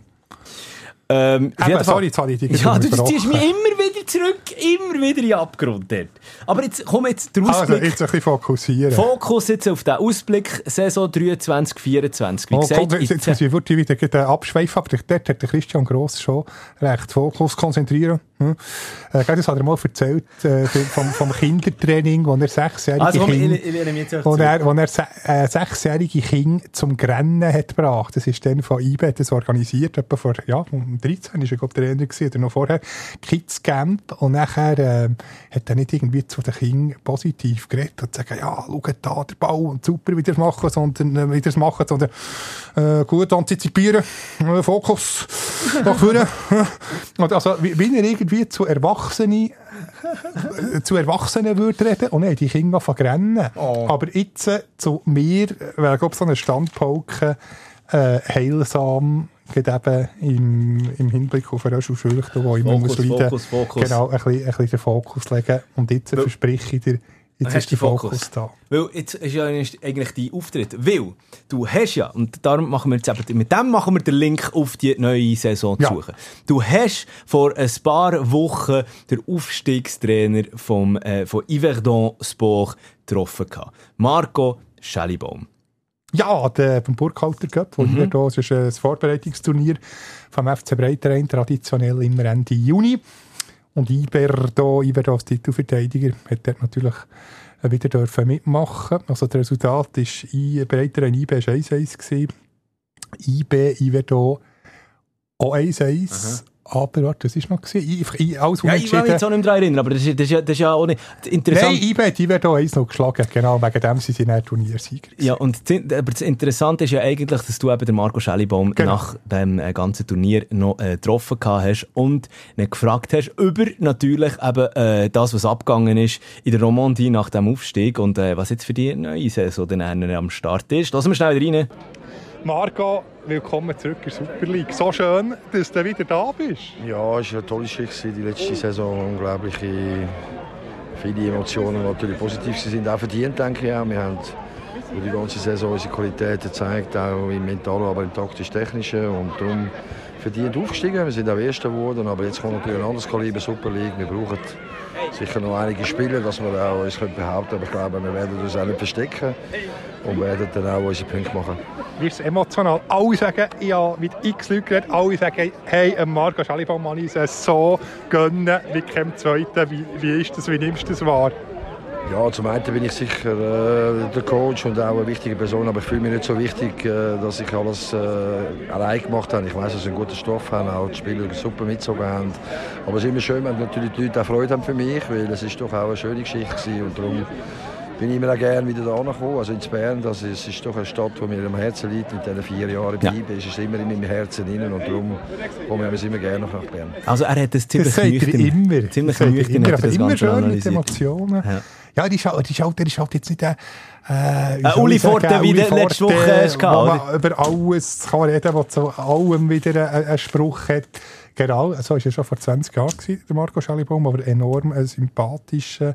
Ähm, Eben, sorry, jetzt habe ich dich Ja, du ziehst mich immer wieder zurück, immer wieder in den Abgrund dort. Aber jetzt komm jetzt der Also, Ausblick. jetzt ein bisschen fokussieren. Fokus jetzt auf den Ausblick Saison 23, 24. Wie Oh, gesagt, komm, jetzt, jetzt ich wirklich wieder den Abschweif, dort hat der Christian Gross schon recht. Fokus konzentrieren. Hm. Äh, das hat er mal erzählt äh, vom, vom Kindertraining, wo er sechsjährige also Kinder, wo er, wo er se äh, sechsjährige Kinder zum Grennen hat gebracht. Das ist dann von IBE das organisiert, etwa vor, ja, um 13 ist er, glaube Trainer gewesen, oder noch vorher, Kids Camp. Und nachher, äh, hat er nicht irgendwie zu den Kindern positiv geredet und gesagt, ja, schaut da, der Ball und super, wie ihr es machen, sondern, äh, wie ihr es machen, sondern, äh, gut antizipieren, äh, Fokus, nach vorne. Also, wie, wie er irgendwie zu Erwachsenen äh, zu Erwachsenen würde reden und nicht die Kinder von rennen. Aber jetzt äh, zu mir, weil ich so eine Standpauke äh, heilsam geht eben im, im Hinblick auf eine Schulschule, wo immer Fokus, muss leiden, Fokus, Fokus. genau, ein bisschen, ein bisschen den Fokus legen. Und jetzt verspreche ich dir, jetzt ist der Fokus? Fokus da. Weil jetzt ist ja eigentlich dein Auftritt. Weil du hast ja, und darum machen wir jetzt eben, mit dem machen wir den Link auf die neue Saison Ja. zu suchen. Du hast vor ein paar Wochen den Aufstiegstrainer vom, äh, von Yverdon Sport getroffen gehabt. Marco Schellibaum. Ja, der, beim Burkhalter Cup, wo Mhm. wir da, es ist ein Vorbereitungsturnier vom FC Breiterein, traditionell immer Ende Juni. Und Iber, da, Iber da als Titelverteidiger, hat dort natürlich äh, wieder dürfen mitmachen. Also das Resultat ist I, Breiterein IB ist 1-1 gewesen. IB, Iber da auch 1-1. Aber warte, das ist noch gewesen. I, I, alles Ja, ich will mich jetzt auch nicht mehr daran erinnern, aber das ist, das ist, ja, das ist ja auch nicht interessant. Nein, IB hat IB da 1 noch geschlagen. Genau, wegen dem sind sie dann Turniersieger. Ja, und das, aber das Interessante ist ja eigentlich, dass du eben den Marco Schellibaum Genau. nach dem äh, ganzen Turnier noch äh, getroffen hast und ihn gefragt hast über natürlich eben äh, das, was abgegangen ist in der Romandie nach dem Aufstieg und äh, was jetzt für die neue Saison dann am Start ist. Lassen wir schnell wieder rein. Marco, willkommen zurück in der Super League. So schön, dass du wieder da bist. Ja, es war eine tolle Geschichte. Die letzte Saison unglaubliche viele Emotionen, die natürlich positiv sind, auch verdient, denke ich. Wir haben die ganze Saison unsere Qualitäten gezeigt, auch im Mentalen, aber im taktisch-technischen. Und darum verdient aufgestiegen. Wir sind auch Erster geworden, aber jetzt kommt natürlich ein anderes Kaliber Super League. Wir brauchen sicher noch einige Spiele, dass wir auch uns behaupten können. Aber ich glaube, wir werden uns auch nicht verstecken und werden dann auch unsere Punkte machen. Es emotional? Alle sagen, ich habe mit x Leuten geredet, alle sagen, hey, ähm, Marco Schellibaum, man ist so gönnen wie kein Zweiter. Wie, wie ist das, wie nimmst du das wahr? Ja, zum einen bin ich sicher äh, der Coach und auch eine wichtige Person, aber ich fühle mich nicht so wichtig, äh, dass ich alles äh, allein gemacht habe. Ich weiß, dass sie einen guten Stoff haben, auch die Spieler super mitgezogen haben. Aber es ist immer schön, wenn natürlich die Leute auch Freude haben für mich, weil es ist doch auch eine schöne Geschichte gewesen und darum bin ich immer auch gerne wieder da gekommen, also ins Bern. Das ist, ist doch eine Stadt, die mir am Herzen liegt. Mit diesen vier Jahren Ja. bleiben, ist es immer in meinem Herzen drin und darum kommen wir immer gerne nach Bern. Also er hat das ziemlich Das sagt er nüchtern, immer. ziemlich das er nüchtern immer, er das immer schön mit. Emotionen. Ja. Ja, die halt- die ist halt, der ist halt jetzt nicht der... Äh, Äh, soll Uli Forte, wie du letzte Woche hast Wo man über alles kann reden der zu allem wieder einen, einen Spruch hat. Genau, so war er schon vor 20 Jahren, gewesen, der Marco Schellibaum, aber enorm ein sympathischer,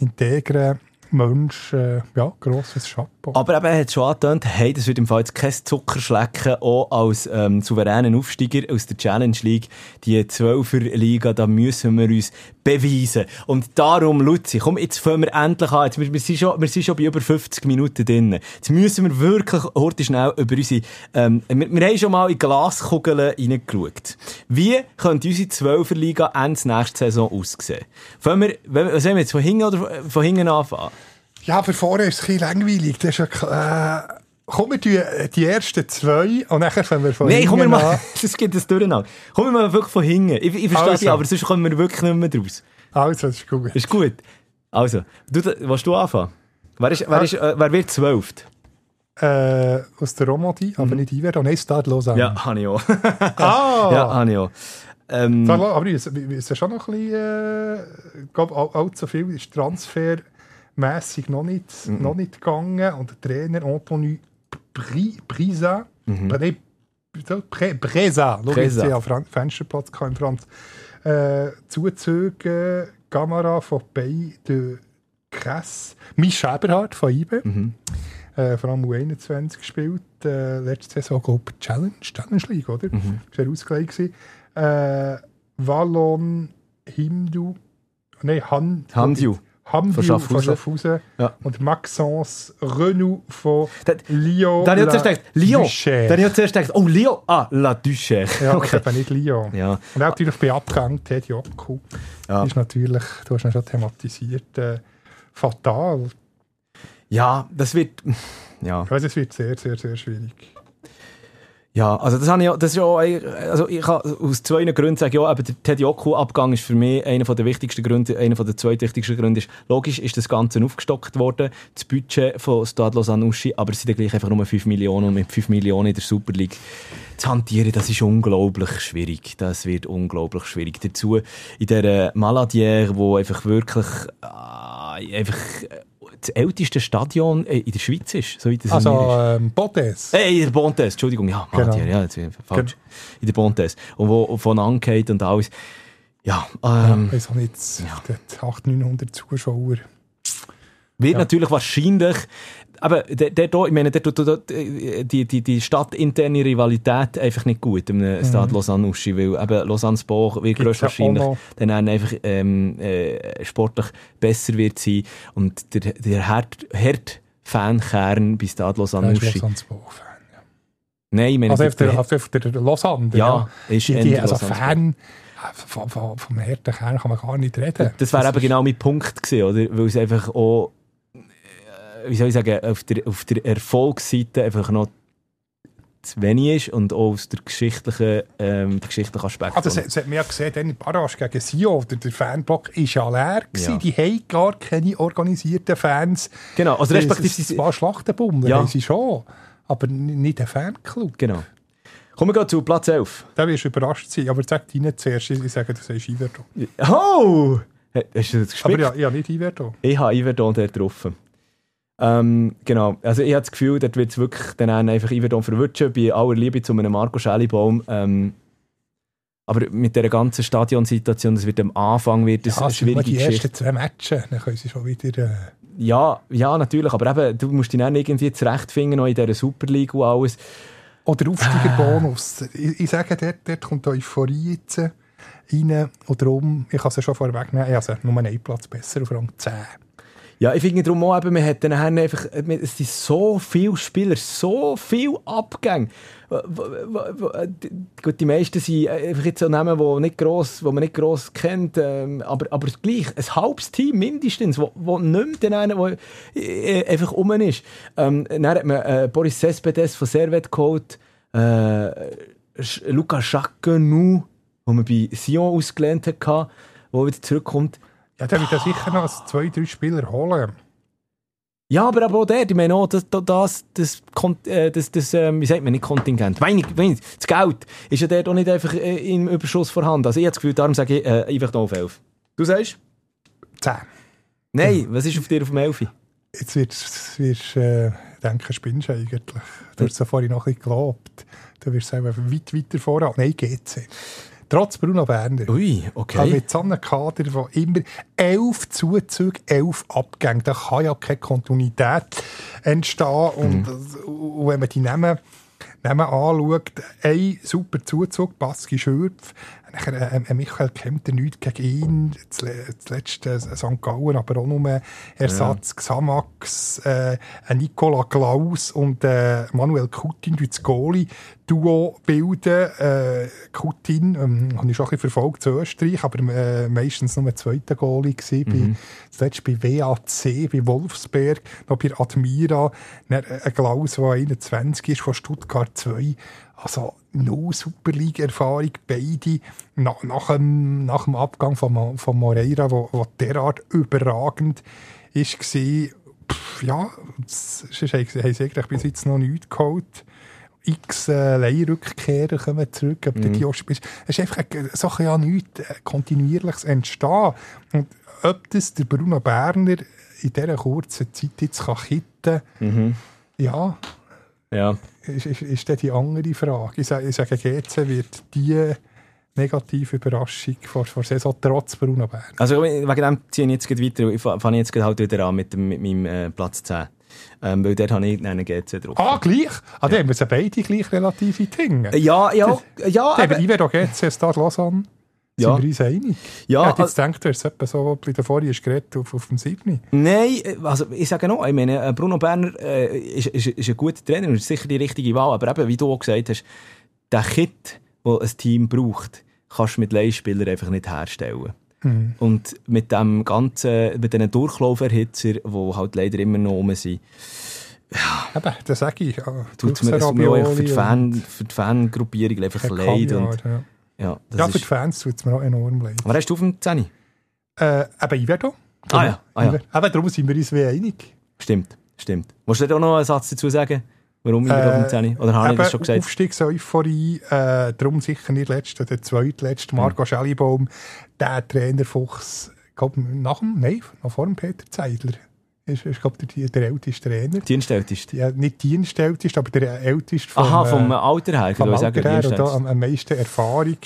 integrer Mensch. Äh, ja, grosses Chapeau. Aber eben, er hat schon angetönt, hey, das wird im Fall jetzt kein Zuckerschlecken, auch als ähm, souveränen Aufsteiger aus der Challenge League, die 12er Liga, da müssen wir uns beweisen. Und darum, Luzi, komm, jetzt fangen wir endlich an. Jetzt, wir, wir, sind schon, wir sind schon bei über 50 Minuten drin. Jetzt müssen wir wirklich heute schnell über unsere, ähm, wir, wir haben schon mal in Glaskugeln reingeschaut. Wie könnte unsere 12er Liga Ende nächste Saison aussehen? Fangen wir, was sollen wir jetzt von hinten oder von hinten anfangen? Ja, aber vorher ist es ein bisschen langweilig. Das ist ja, äh, komm, wir die ersten zwei und dann fangen wir von Nein, komm, wir hinten mal, das geht das durcheinander. Komm, wir mal wirklich von hinten. Ich, ich verstehe Also. dich, aber sonst kommen wir wirklich nicht mehr draus. Also, das ist gut. Ist gut. Also, du, willst du anfangen? Wer, ist, wer, ist, äh, wer wird zwölft? Äh, aus der Romandie, aber nicht Iver. Nein, Stade Lausanne. Ja, habe ich auch. Ah! ja, habe ich auch. Ähm, aber es ist schon noch ein bisschen, äh, ich glaube, all- allzu viel ist transfermässig noch nicht, Mhm. noch nicht gegangen. Und der Trainer Anthony Bri- Brisa, Mhm. Schau, Bresa. jetzt, ich habe Fran- Fensterplatz in Franz, äh, Zuzüge, Gamera von Bay de Kress, Misch Eberhardt von IBE, Mhm. äh, vor allem U21 gespielt, äh, letzte Saison, glaube ich, Challenge, Challenge League, oder? Mhm. Das war ausgelegt. Äh, Wallon, Himdu, nein, Han, Hamdiu. Hamdiu von Schaffhausen. Ja. und Maxence Renou von Lyon. Da habe ich auch La zuerst gedacht, Lyon. Da Duchère. habe ich auch zuerst gedacht, oh, Lyon. Ah, La Duchère. Ja, okay. okay. nicht Lyon. Ja. Und auch natürlich bei Abgang Ted Joku. Ja. Ist natürlich, du hast ihn schon thematisiert, äh, fatal. ja, das wird... Ja. Ich weiss, es wird sehr, sehr, sehr schwierig. Ja, also das, habe ich, das ist ja auch, also ich kann aus zwei Gründen sagen, ja, aber der Teddy Oku-Abgang ist für mich einer der wichtigsten Gründe, einer der zweitwichtigsten Gründe ist, logisch ist das Ganze aufgestockt worden, das Budget von Stade Lausanne Uschi, aber es sind gleich einfach nur 5 Millionen und mit 5 Millionen in der Super League zu hantieren, das ist unglaublich schwierig. Das wird unglaublich schwierig. Dazu in dieser Maladière, wo einfach wirklich äh, einfach äh, das älteste Stadion äh, in der Schweiz ist, es mir ist. Also, ähm, Bodes. Äh, in der Bontes, Entschuldigung, ja, Genau. Matthias, ja, jetzt ich falsch. In der Bontes. Und wo von angeht und alles. Ja, ähm, Ich weiß auch nicht, ja. 800, 900 Zuschauer. wird ja. natürlich wahrscheinlich, aber der, der, ich meine, der tut äh, die, die, die stadtinterne Rivalität einfach nicht gut im mhm. Stade Lausanne Uschi, weil eben Lausanne Sport wird Gibt's ja größtwahrscheinlich auch noch. dann einfach ähm, äh, sportlich besser wird sein und der, der Herd, Herd-Fankern bei Stade Lausanne Ja, ist Uschi. Lausanne. Ja. Nein, ich meine, Also auf der, auf der, Lausanne. Ja, ist die, die, also Fan äh, vom, vom, vom harten Kern kann man gar nicht reden. Das wäre eben genau mein Punkt gewesen, oder? Weil es einfach auch, äh, wie soll ich sagen, auf der, auf der Erfolgsseite einfach noch zu wenig ist und auch aus der geschichtlichen, ähm, der geschichtlichen Aspekt. Ah, das, hat- das hat man ja gesehen, dann in Barrage gegen Sion. Der, der Fanblock war ja leer. gewesen. Ja. Die haben gar keine organisierten Fans. genau, also respektive es, es sie- war Schlachtenbummler, Ja. sie schon. Aber nicht ein Fanclub. Genau. Kommen wir zu Platz 11. Da wirst du überrascht sein. Aber sag deinen zuerst, ich sage, du sagst Iverdo. Oh! Hast du das gespielt? Aber ja, ich habe nicht Iverdo. Ich habe Iverdon dort getroffen. Ähm, genau, also ich habe das Gefühl, dort wird es wirklich dann einfach Iverdon verwutschen, bei aller Liebe zu einem Marco Schellibaum. Ähm, aber mit dieser ganzen Stadionsituation, das wird am Anfang wird das Ja, eine schwierige die Geschichte. ersten zwei Matches. Dann können sie schon wieder... Äh, Ja, ja, natürlich, aber eben, du musst dich dann irgendwie zurechtfinden, noch in dieser Super League und alles. Oder Aufsteigerbonus. Ich, ich sage, dort, dort kommt Euphorie jetzt rein. Und darum, ich kann es ja schon vorwegnehmen, also nur einen Platz besser auf Rang 10. Ja, ich finde darum auch, eben, man dann einfach, es sind so viele Spieler, so viele Abgänge. Die- Gut, die meisten sind einfach jetzt so Namen, die nicht gross, wo man nicht gross kennt, ähm, aber, aber gleich ein halbes Team mindestens, wo, wo mehr den einen, wo äh, einfach um ist. Ähm, dann hat man äh, Boris Cespedes von Servet geholt, äh, Sch- Luca Chacun, den man bei Sion ausgelernt hat, der wieder zurückkommt. Ja, der wird ja sicher noch als zwei, drei Spieler holen. Ja, aber, aber auch der, ich meine auch, das, das, das, äh, das, das ähm, wie sagt man, nicht Kontingent, wenig, wenig, das Geld ist ja dort auch nicht einfach äh, im Überschuss vorhanden. Also ich habe das Gefühl, darum sage ich äh, einfach noch auf 11. Du sagst? 10. Nein, was ist auf dir auf dem 11? Jetzt wirst du, äh, denken, spinnst du eigentlich. Du hast es vorhin noch ein bisschen gelobt. Du wirst sagen, weit weiter voran. Nein, GC. Trotz Bruno Berner. Ui, Aber okay. mit so einem Kader, wo immer elf Zuzüge, elf Abgänge, da kann ja keine Kontinuität entstehen. Und, und wenn man die Namen, Namen anschaut, ein super Zuzug, Baski Schürpf, nachher äh, äh, Michael Kempter, nichts gegen ihn, zule- zuletzt äh, St. Gallen, aber auch nur Ersatz, Xamax, äh, ein Nicola Klaus und äh, Manuel Kutin, die das Goalie-Duo bilden. Äh, Kutin ähm, habe ich schon ein bisschen verfolgt zu Österreich, aber äh, meistens nur ein zweiter Goalie gewesen. Bei, zuletzt bei WAC, bei Wolfsberg, noch bei Admira, dann, äh, ein Klaus, der 21 ist, von Stuttgart 2. Also, no Super League-Erfahrung, beide nach, nach, dem, nach dem Abgang von, von Moreira, wo, wo derart überragend ist, war. Pff, ja, sonst haben sie eigentlich bis jetzt noch nichts geholt. x äh, Leihrückkehrer kommen zurück, ob Mhm. der Josh. Es ist einfach eine Sache ja nichts äh, kontinuierliches Entstehen. Und ob das der Bruno Berner in dieser kurzen Zeit jetzt kann kitten Mhm. ja, Ja. ist, ist, ist dann die andere Frage. Ich sage, ich sage GC wird die negative Überraschung vor, vor Saison trotz Bruno Berner. Also wegen dem ziehe ich jetzt weiter. Ich fa- fange jetzt halt wieder an mit, dem, mit meinem äh, Platz 10. Ähm, weil dort habe ich einen GC drauf. Ah, gleich? Ah, dann haben wir beide gleich relativ in die Finger. Ja, ja, ja, Aber aber, ich wäre auch GC Stade Lausanne. Ja. Sind wir uns einig? ja, ich hätte jetzt gedacht, du hast etwa so, wie du vorhin hast geredet, auf, auf dem 7. nein, äh, also ich sage noch, ich meine, äh, Bruno Berner äh, ist, ist, ist ein guter Trainer und ist sicher die richtige Wahl, aber eben, wie du auch gesagt hast, der Kit, den ein Team braucht, kannst du mit Leihspielern einfach nicht herstellen. Mhm. Und mit dem ganzen, mit diesen Durchlauferhitzer, die halt leider immer noch rum sind, Eben, das sage ich. Ja, tut mir, tut mir auch für die, Fan, für die Fangruppierung einfach leid. Und, ja. Ja, das ja, ist, für die Fans tut es mir auch enorm leid. Was hast du auf dem 10? Äh, eben, da. Ah ja, ah ja. Eben, darum sind wir uns wie einig. Stimmt, stimmt. Musst du dir auch noch einen Satz dazu sagen? Warum ich auf dem 10? Oder habe ich das schon gesagt? Aufstiegseuphorie, äh, darum sicher nicht letzter, der zweitletzte, Marco Mhm. Schellibaum, der Trainerfuchs, glaub, nach dem, nein, noch vor dem Peter Zeidler, ist, ist glaub, der, der älteste Trainer. Dienstältest. Ja, nicht dienstältest, aber der älteste vom, Aha, vom äh, Alter her. Ich vom Alter her und da am, am meisten Erfahrung.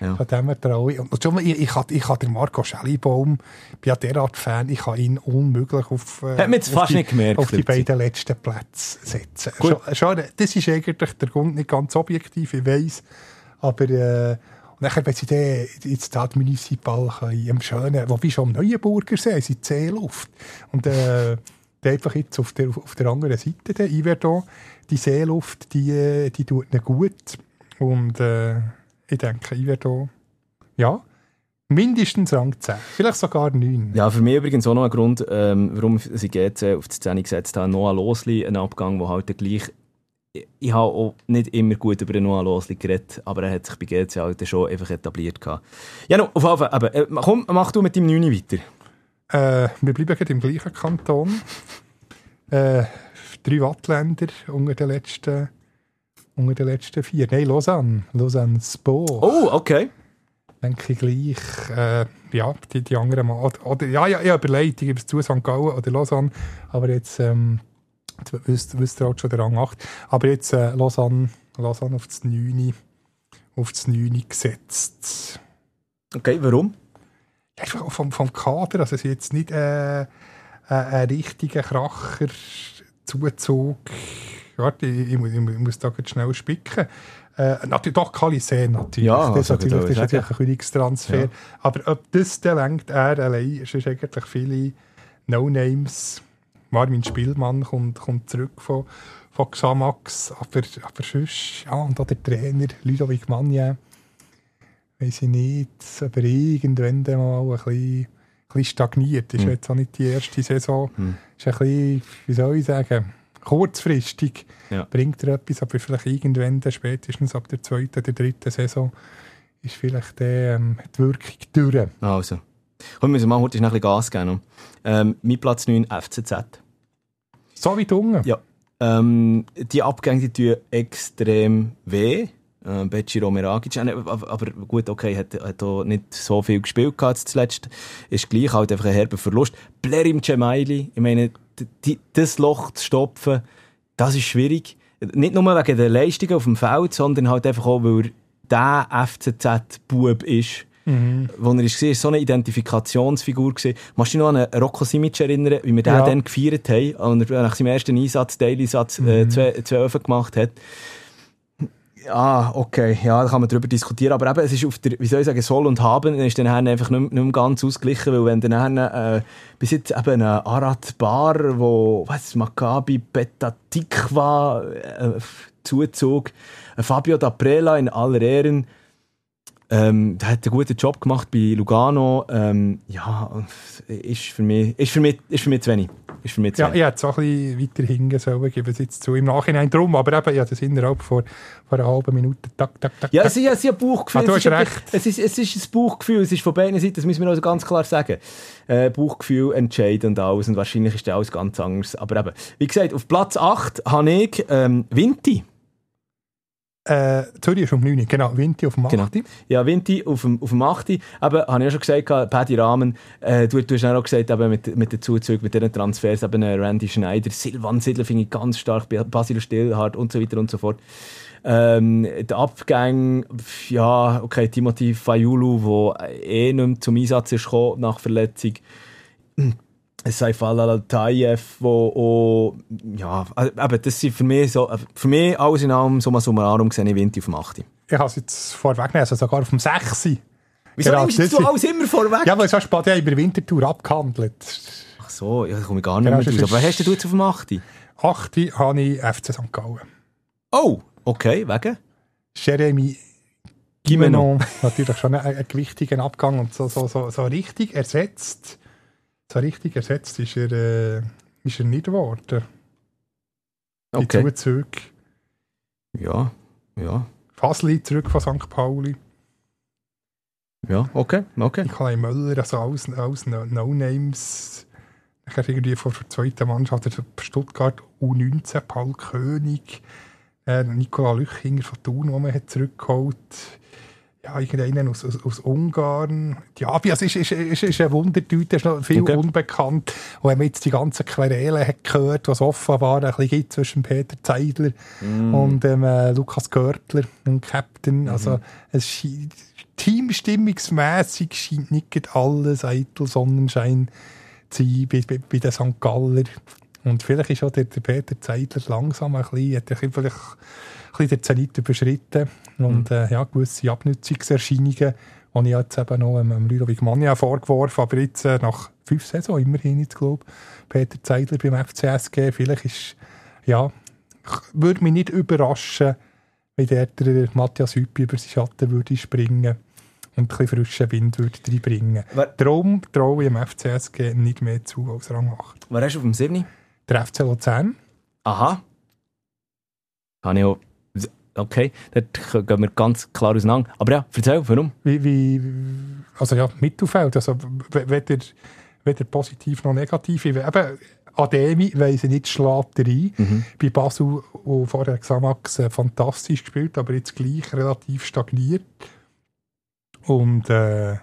Ja. Von dem her traue ich. Und schon, ich, ich, habe- ich habe den Marco Schellibaum, ich bin ja derart Fan, ich kann ihn unmöglich auf, äh, Hat auf fast die, nicht gemerkt, auf die beiden letzten Plätze setzen. Schon, schon, das ist eigentlich der Grund, nicht ganz objektiv, ich weiss. Aber äh, und nachher, wenn sie dann ins Stade Municipal am schönen, wobei schon am Neuenburger See, sind Seeluft. Und äh, einfach jetzt auf der, auf der anderen Seite, der Iverdon, die Seeluft, die, äh, die tut ihnen gut. Und äh, ich denke, Iverdon, ja, mindestens Rang 10, vielleicht sogar 9. Ja, für mich übrigens auch noch ein Grund, ähm, warum sie GC auf die Szene gesetzt haben. Noah Losli, ein Abgang, der halt gleich... Ich, ich habe auch nicht immer gut über den Noah Losli geredet, aber er hat sich bei GC halt schon einfach etabliert. Gehabt. Ja, no, auf jeden Fall, aber, äh, komm, mach du mit deinem 9 weiter. Äh, wir bleiben gerade im gleichen Kanton. Äh, drei Wattländer unter den letzten, unter den letzten vier. Nein, Lausanne. Lausanne Spo. Oh, okay. Denke ich gleich. Äh, ja, die, die anderen mal. Oder, oder, ja, ja, ich habe überlegt, ich gebe es zu St. Gallen oder Lausanne. Aber jetzt, ähm, jetzt wisst, wisst ihr auch schon der Rang 8. Aber jetzt äh, Lausanne, Lausanne auf das 9. Auf das 9 gesetzt. Okay, warum? einfach vom, vom Kader, also es ist jetzt nicht äh, äh, ein richtiger Kracher Zuzug. Warte, ich, ich, muss- ich muss da jetzt schnell spicken. Äh, natürlich doch Kalisen natürlich. Ja, das, ist also, natürlich, ich das ist natürlich ein Königstransfer. Ja. Aber ob das dann lenkt, er allein, ist eigentlich viele No-Names. Marvin Spielmann kommt, kommt zurück von, von Xamax, aber, aber sonst, ja, und auch der Trainer Ludovic Magnin, weiß ich nicht, ob er irgendwann dann mal ein bisschen, ein bisschen stagniert. Ist Hm. jetzt auch nicht die erste Saison. Hm. Ist ein bisschen, wie soll ich sagen, kurzfristig Ja. bringt er etwas, aber vielleicht irgendwann, dann spätestens ab der zweiten, der dritten Saison, ist vielleicht der, ähm, die Wirkung durch. Also. Komm, wir müssen mal heute noch ein bisschen Gas geben. Ähm, mein Platz 9, FCZ. So wie Dunge. Ja. Ähm, die Abgänge die tun extrem weh. Äh, Beciro Meragic, äh, aber gut, okay, hat, hat auch nicht so viel gespielt gehabt zuletzt. Ist gleich halt einfach ein herber Verlust. Blerim Cemaili, ich meine, die, das Loch zu stopfen, das ist schwierig. Nicht nur wegen der Leistungen auf dem Feld, sondern halt einfach auch, weil er der FCZ-Bub ist, wo er war so eine Identifikationsfigur. Gewesen. Kannst du dich noch an Rocco Simic erinnern, wie wir den Ja. dann gefeiert haben, und er nach seinem ersten Einsatz, Daily-Satz, äh, zwei, zwei Öfen gemacht hat? Ja, okay, ja, da kann man darüber diskutieren, aber eben, es ist auf der, wie soll ich sagen, Soll und Haben ist dann einfach nicht, nicht mehr ganz ausgeglichen, weil wenn dann äh, bis jetzt eben ein Arad Bar, wo, was, Maccabi Petah Tikva äh, zuzog, ein Fabio D'Aprela in aller Ehren, ähm, der hat einen guten Job gemacht bei Lugano. Ähm, ja, ist für mich, ist für mich, ist für mich zu wenig. Ist für mich zu Ja, wenig. ich hätte es auch ein bisschen weiter hingehen sollen, gebe es jetzt zu. Im Nachhinein drum, aber eben, ja, das innerhalb vor, vor einer halben Minute. Tak, tak, tak, Ja, es ist, es ist ein Bauchgefühl. Ah, du es, hast ein- recht. Es, ist, es ist ein Bauchgefühl. Es ist von beiden Seiten, das müssen wir also ganz klar sagen. Äh, Bauchgefühl entscheidend und alles. Und wahrscheinlich ist das alles ganz anders. Aber eben, wie gesagt, auf Platz 8 habe ich ähm, Vinti. Äh, Zürich ist um 9 Uhr, genau. Vinti auf dem 8. Genau. Ja, Vinti auf dem, auf dem 8. Aber, habe ich ja schon gesagt, Paddy Rahmen, äh, du, du hast auch gesagt, eben mit, mit den Zuzügen, mit diesen Transfers, eben äh, Randy Schneider, Silvan Sidler finde ich ganz stark, Basil Stillhardt und so weiter und so fort. Ähm, der Abgang, ja, okay, Timothy Fayulu, der eh nicht mehr zum Einsatz ist gekommen, nach Verletzung. Saif Al-Tayev, wo auch, ja, aber das sind für mich so, für mich alles in allem summa summarum gesehen, ich Winter auf dem 8. Ich habe es jetzt vorweggenommen, also sogar auf dem 6. Wieso genau, nimmst du alles immer vorweg? Ja, weil es hast du ja über Wintertour abgehandelt. Ach so, ja, da komme ich gar nicht genau, mehr raus. Aber hast du jetzt auf dem 8? 8. habe ich FC St. Gallen. Oh, okay, wegen? Jeremy Gimeno. Natürlich schon einen, einen gewichtigen Abgang und so, so, so, so richtig ersetzt so richtig ersetzt ist er, äh, ist er nicht geworden. Die okay. Zuzüge. Ja, ja. Fasli zurück von St. Pauli. Ja, okay, okay. Nikolai Möller, also alles, alles No-Names. Nachher irgendwie von der zweiten Mannschaft, also Stuttgart U19, Paul König, äh, Nikola Lüchinger von Thun, den man hat zurückgeholt ja, irgendeinen aus, aus, aus Ungarn. Ja, es ist, ist, ist, ist ein Wundertüte, ist noch viel okay. unbekannt. Und wenn man jetzt die ganzen Querelen hat gehört, was offenbar ein bisschen gibt zwischen Peter Zeidler mm. und ähm, äh, Lukas Görtler, dem Captain. Mhm. Also, es teamstimmungsmässig scheint nicht alles eitel Sonnenschein zu sein bei, bei, bei den St. Galler. Und vielleicht ist auch der, der Peter Zeidler langsam ein bisschen, hat er vielleicht bisschen den Zenit überschritten und mhm. äh, ja, gewisse Abnutzungserscheinungen, die ich jetzt eben noch ähm, Ludovic Mania vorgeworfen aber jetzt äh, nach fünf Saisons immerhin, jetzt glaube Peter Zeidler beim FCSG, vielleicht ist, ja, würde mich nicht überraschen, wenn der, der Matthias Hüppi über seinen Schatten würde springen und ein bisschen frischen Wind würde reinbringen. Darum traue ich dem FCSG nicht mehr zu als Rang 8. Wer hast du auf dem 7? Der FC Luzern. Aha. Kann ich auch okay, dort gehen wir ganz klar auseinander. Aber ja, erzähl, warum? Wie, wie, also ja, Mittelfeld, also weder, weder positiv noch negativ. Eben, Ademi weiss ich nicht, schlägt rein. Mhm. Bei Basel, wo vorher Xamax äh, fantastisch gespielt, aber jetzt gleich relativ stagniert. Und äh,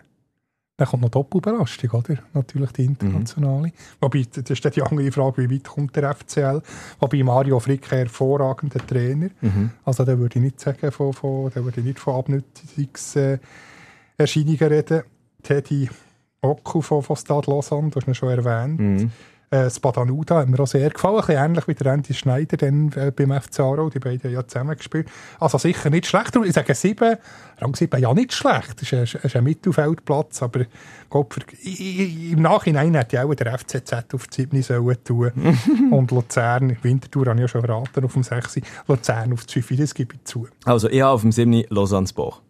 dann kommt noch Doppelbelastung, oder? Natürlich die internationale. Mhm. Wobei, das ist die andere Frage, wie weit kommt der FCL? Wobei Mario Frick ein hervorragender Trainer. Mhm. Also da würde ich nicht sagen, von, von, da würde ich nicht von Abnutzungserscheinungen reden. Teddy Oku von, von Stade Lausanne, du hast ihn schon erwähnt. Mhm. Äh, Spadanuda hat mir auch sehr gefallen, ein bisschen ähnlich wie der Andy Schneider dann, äh, beim FC Aarau, die beiden ja zusammen gespielt. Also sicher nicht schlecht, ich sage sieben, Rang 7 ja nicht schlecht, das ist ein, ist ein Mittelfeldplatz, aber für, im Nachhinein hätte ich auch der FCZ auf die 7 sollen tun. Und Luzern, Winterthur habe ich ja schon verraten, auf dem 6, Luzern auf die 5, das gebe ich zu. Also ich habe auf dem 7 Lausanne-Bach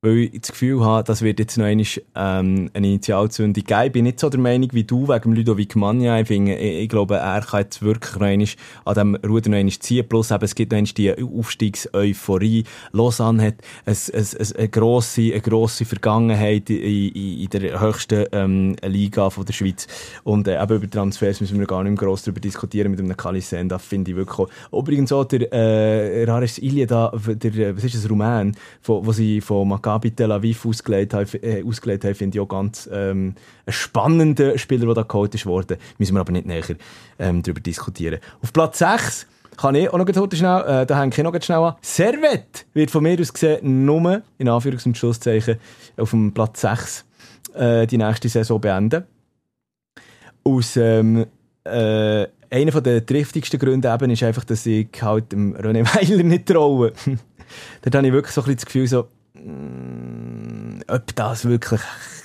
weil ich das Gefühl habe, das wird jetzt noch einmal, ähm, eine Initialzündung geben. Ich bin nicht so der Meinung wie du wegen Ludovic Magna. Ich, finde, ich, ich, glaube, er kann jetzt wirklich noch einmal an dem Ruder noch einmal ziehen. Plus eben, es gibt noch einmal die Aufstiegseuphorie. Lausanne hat ein, ein, ein, eine, grosse, eine grosse Vergangenheit in, in, in der höchsten ähm, Liga von der Schweiz. Und äh, eben über Transfers müssen wir gar nicht mehr gross darüber diskutieren mit einem Kalisen. Das finde ich wirklich auch. Übrigens auch der äh, Rares Ilya da, der, was ist das, Rumän, wo, wo sie von Maccabi Maccabi Tel Aviv ausgelegt haben, äh, ausgelegt haben finde ich auch ganz ähm, ein spannender Spieler, der da geholt ist. Müssen wir aber nicht näher ähm, darüber diskutieren. Auf Platz 6 kann ich auch noch heute schnell, äh, da hänge ich noch schnell an. Servet wird von mir aus gesehen nur, in Anführungs- und Schlusszeichen, auf dem Platz 6 äh, die nächste Saison beenden. Aus ähm, äh, einer der triftigsten Gründe eben ist einfach, dass ich halt dem René Weiler nicht traue. Dort habe ich wirklich so ein bisschen das Gefühl, so, ob das wirklich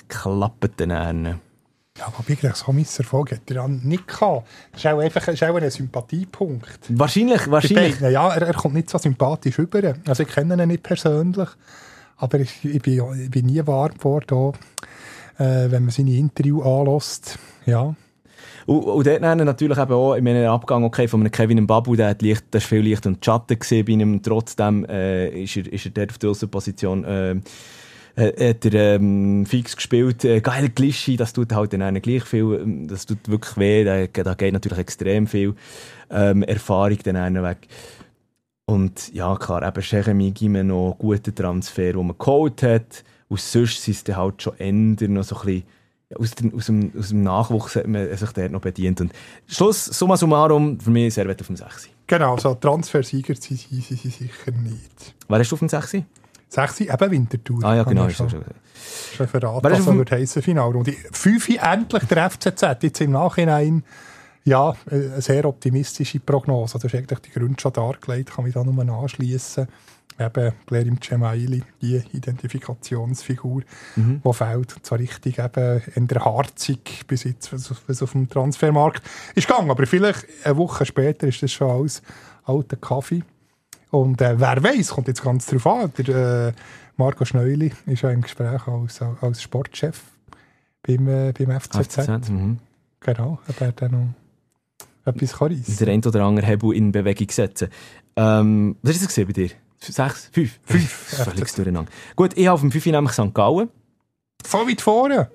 klappt dann. Ja, aber wirklich so Misserfolg hat er nicht gehabt. Das ist auch einfach ist auch ein Sympathiepunkt. Wahrscheinlich, wahrscheinlich. Ja, er, er, kommt nicht so sympathisch rüber. Also ich kenne ihn nicht persönlich, aber ich, ich, bin, ich bin nie warm geworden, äh, wenn man seine Interview anlässt. Ja. Und, und dort natürlich eben auch, in meinem Abgang, okay, von einem Kevin Babu, der hat Licht, der ist viel Licht und Schatten gesehen bei ihm, trotzdem, äh, ist er, ist er dort auf der Außenposition, äh, hat er ähm, fix gespielt. Äh, geil Glischi, das tut halt dann gleich viel, ähm, das tut wirklich weh, da, da geht natürlich extrem viel ähm, Erfahrung dann weg. Und ja, klar, eben Jeremy Gimeno, guter Transfer, den man geholt hat. Und sonst sind es dann halt schon Ender noch so ein bisschen aus dem, aus, dem, aus dem Nachwuchs hat man sich dort noch bedient. Und Schluss, summa summarum, für mich Servet auf dem 6. Genau, so Transfersieger sind sie, sind sie sicher nicht. Wer ist auf dem 6? 6 eben Winterthur. Ah ja, genau. Ist schon, schon, schon verraten, ist was würde heissen, Finalrunde. 5 endlich der FCZ, jetzt im Nachhinein ja, äh, eine sehr optimistische Prognose. Du hast eigentlich die Gründe schon dargelegt, kann mich da nur anschließen. Eben Blerim Cemaili, die Identifikationsfigur, Mhm. die fehlt. Und zwar richtig eben in der Harzig bis jetzt, was auf- dem Transfermarkt ist gegangen. Aber vielleicht eine Woche später ist das schon alles alter Kaffee. Und äh, wer weiß, kommt jetzt ganz drauf an. Der äh, Marco Schneuli ist ja im Gespräch als, als Sportchef beim, äh, beim FCZ. FCZ. Mhm. Genau, ob er dann noch etwas kann reissen Der ein oder andere Hebel in Bewegung setzen. Ähm, was ist das bei dir? Sechs? Fünf? Fünf. Völlig durcheinander. Gut, ich habe auf dem 5 nämlich St. Gallen. Voll weit vorne.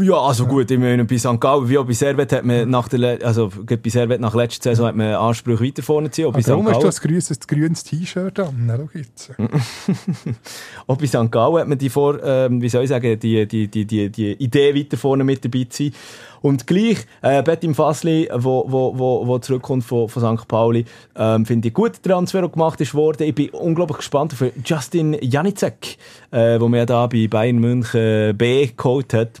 Ja, also gut, ich meine, bei St. Gallen, wie auch bei Servet, hat man nach der, also bei Servet nach letzter Saison hat man Ansprüche weiter vorne ziehen. Auch St. darum hast du ein grünes, grünes T-Shirt an. Schau jetzt. auch bei St. Gallen hat man die vor, ähm, wie soll ich sagen, die, die, die, die, die Idee weiter vorne mit dabei zu sein. Und gleich, äh, Betim Fasli, wo, wo, wo, wo zurückkommt von, von St. Pauli, ähm, finde ich gut, der Transfer, der gemacht ist worden. Ich bin unglaublich gespannt auf Justin Janicek, äh, wo man ja da bei Bayern München B geholt hat.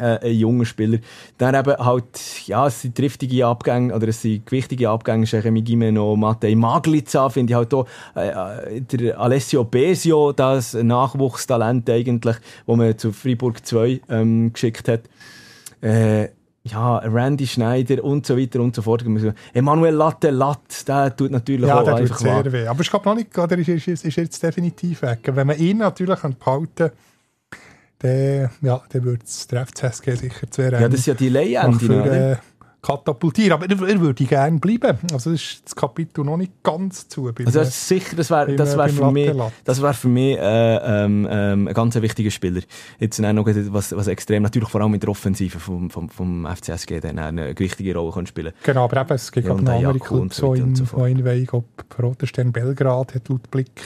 Äh, ein junger Spieler. Dann eben halt, ja, es sind triftige Abgänge, oder es sind gewichtige Abgänge, Jeremy Gimeno, Matej Maglica, finde ich halt auch, äh, äh, der Alessio Besio, das Nachwuchstalent eigentlich, wo man zu Freiburg 2 ähm, geschickt hat. Äh, ja, Randy Schneider und so weiter und so fort. Emanuel Latte Latt, der tut natürlich Ja, auch der tut sehr weh. Aber ich glaube noch nicht, oder ist, ist, ist, ist jetzt definitiv weg. Wenn man ihn natürlich behalten dann, ja, dann würde es der FCSG sicher zu Ja, das ist ja die für, oder? äh, katapultieren. Aber er, er würde gerne bleiben. Also das ist das Kapitel noch nicht ganz zu. beim- Also das ist sicher, das wäre das wär für mich, das wär für mich äh, ähm, ähm, ein ganz wichtiger Spieler. Jetzt auch noch was, was extrem, natürlich vor allem in der Offensive vom, vom, vom FCSG dann auch eine wichtige Rolle kann spielen Genau, aber eben, es gibt Ja, und noch der andere Clubs, so in, so in Wein, ob Roter Stern Belgrad hat laut Blick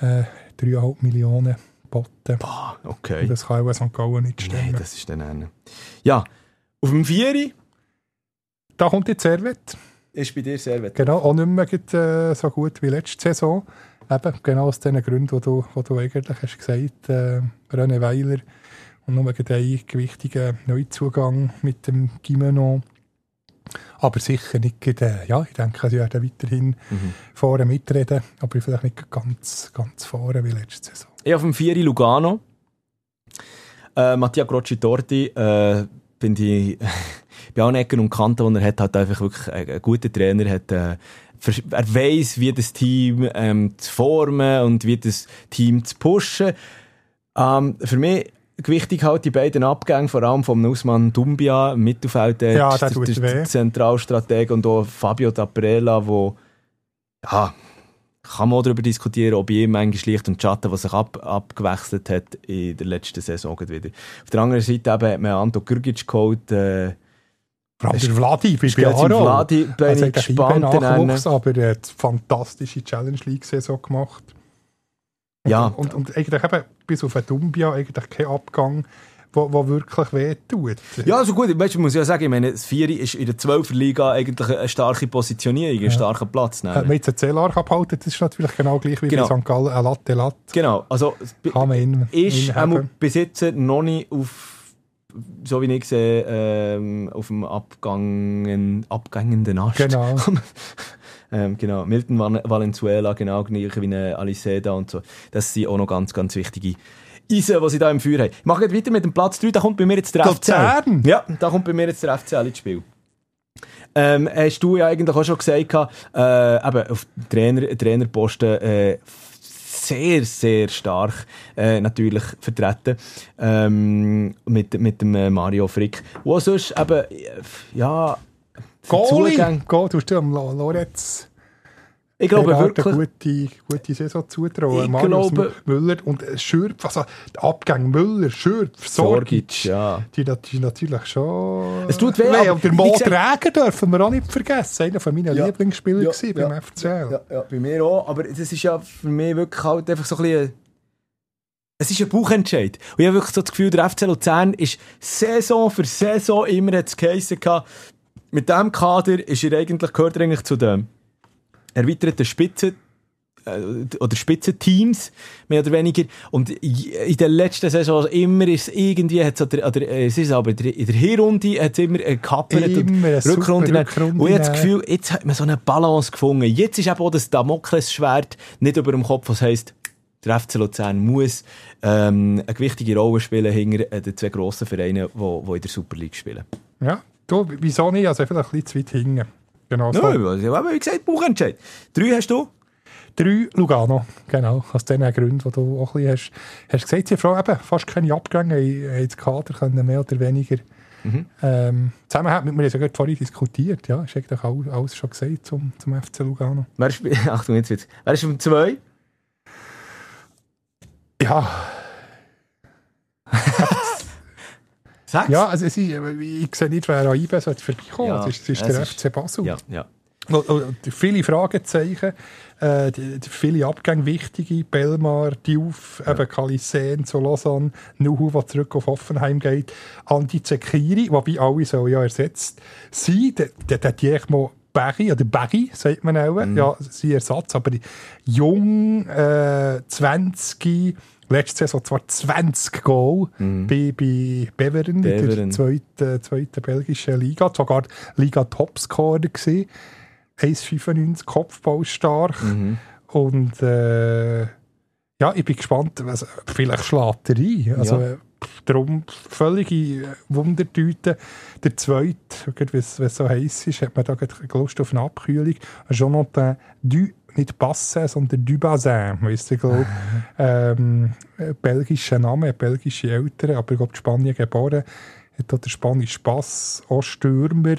äh, 3,5 Millionen geboten. Boah, okay. Und Das kann auch St. Gallen nicht Nein, stemmen. das ist dann eine. Ja, auf dem Vieri da kommt jetzt Servet. ist bei dir sehr wett. Genau, auch nicht mehr gut, äh, so gut wie letzte Saison. Eben, genau aus den Gründen, die du, die du eigentlich hast gesagt äh, René Weiler und nur einen gewichtigen Neuzugang mit dem Gimeno. Aber sicher nicht, äh, ja, ich denke, sie werden weiterhin Mhm. vorne mitreden, aber vielleicht nicht ganz, ganz vorne wie letzte Saison. Ich auf dem Vieri Lugano. Äh, Mattia Grocci Torti, äh, finde ich, bei allen Ecken und Kanten, die er hat, hat einfach wirklich einen, guten Trainer, hat, äh, er weiss, wie das Team ähm, zu formen und wie das Team zu pushen. Ähm, für mich gewichtig halt die beiden Abgänge, vor allem vom Usman Dumbia, Mittelfeld, Ja, der der, der, Zentralstratege und auch Fabio D'Aprella, wo ja, kann man auch darüber diskutieren, ob ihm eigentlich Licht und Schatten, was sich ab, abgewechselt hat in der letzten Saison wieder. Auf der anderen Seite eben hat man Anto Grgic geholt, äh, Vor allem Ist- der Vladi bei Biaro. Vladi, bin Also ich hat gespannt. Nachwuchs, dann. aber er hat eine fantastische Challenge League-Saison gemacht. Und, Ja. Und, und eigentlich eben bis auf Dumbia eigentlich kein Abgang, wo, wo wirklich weh tut. Ja, also gut, weißt, ich muss ja sagen, ich meine, das Vieri ist in der 12er Liga eigentlich eine starke Positionierung, ein starker Platz. Nehmen. man jetzt einen Zähler abhalten, das ist natürlich genau gleich wie Genau. bei St. Gallen, ein Latte Latte. Genau, also Kann man ist bis jetzt noch nicht auf, so wie ich sehe, ähm, auf dem abgangen, abgängenden Ast. Genau. ähm, genau, Milton Val- Valenzuela, genau gleich wie eine Aliseda und so. Das sind auch noch ganz, ganz wichtige Eisen, die sie da im Feuer haben. Ich mache jetzt weiter mit dem Platz 3, da kommt bei mir jetzt der FCL. Luzern? Ja, da kommt bei mir jetzt der FCL ins Spiel. Ähm, hast du ja eigentlich auch schon gesagt, äh, eben auf Trainer, Trainerposten äh, sehr, sehr stark äh, natürlich vertreten ähm, mit, mit dem äh, Mario Frick. Wo sonst eben, äh, ja, Goalie! Du hast am Lo- Lorenz Ich glaube Gerhard wirklich. eine gute, gute Saison zutrauen. Ich Marius glaube- Müller und äh, Schürpf, also der Abgang Müller, Schürpf, Sorgic, ja. die, die natürlich schon... Es tut weh, Nein, aber und der Mo Träger dürfen wir auch nicht vergessen. Einer von meinen Ja. Lieblingsspielern Ja, ja. beim FCL. Ja, ja, bei mir auch. Aber das ist ja für mich wirklich halt einfach so ein bisschen. Es ist ein Bauchentscheid. Und ich habe wirklich so das Gefühl, der FC Luzern ist Saison für Saison immer hat es geheissen gehabt, mit diesem Kader ist er eigentlich, gehört er eigentlich zu den erweiterten Spitzen äh, oder Spitzenteams, mehr oder weniger. Und in der letzten Saison immer ist es irgendwie, hat's oder, oder, äh, es ist aber in der in der Hinrunde hat es immer gekappert und Immer super Rückrunde. Rückrunde, Und ich habe das. Gefühl, jetzt hat man so eine Balance gefunden. Jetzt ist eben auch das Damoklesschwert nicht über dem Kopf, was heisst, der FC Luzern muss ähm, eine gewichtige Rolle spielen hinter äh, den zwei grossen Vereinen, die in der Super League spielen. Ja, du, wieso nicht? Also vielleicht ein bisschen zu weit hinten. Genau so. Ja, also, aber wie gesagt, Bauchentscheid. Drei hast du? Drei Lugano, genau. Aus den Gründen, die du auch ein bisschen hast, hast gesagt. Sie Frau eben fast keine Abgänge, haben haben das Kader können mehr oder weniger ähm, zusammenhängen. Mit mir haben sogar vorhin diskutiert. Ja, ist eigentlich alles, alles schon gesagt zum, zum FC Lugano. Wer ist, Achtung, jetzt wird's. Wer ist um zwei? Ja, Sechs? ja also es ist, ich sehe nicht, wer an IBE vorbeikommen. Ja, es ist, es ist es der ist- FC Basel. Ja, ja. Viele Fragezeichen, äh, viele Abgänge, wichtige, Belmar, Diouf, eben Kalisen zu Lausanne, Nuhu, der zurück auf Offenheim geht, Andi Zekiri, wobei alle so ja ersetzt sind, der, der, der Diechmo Barry, oder Barry, sagt man auch, ja, sein Ersatz, aber jung, äh, 20, letzte Saison zwar 20 Goal bei, bei Beveren, in der zweiten, zweiten belgischen Liga, sogar Liga-Topscorer gewesen. 1,95 Kopfball stark. Und äh, ja, ich bin gespannt, was, vielleicht schlägt er ein. Also, Ja. Darum völlige äh, Wundertüte. Der zweite, wenn es so heiß ist, hat man da Lust auf eine Abkühlung. Jonathan Du, nicht Bassin, sondern Dubassin, weißt du, glaube ähm, äh, belgischer Name, belgische Eltern, aber ich glaube, in Spanien geboren. Hat auch der spanische Pass, auch Stürmer,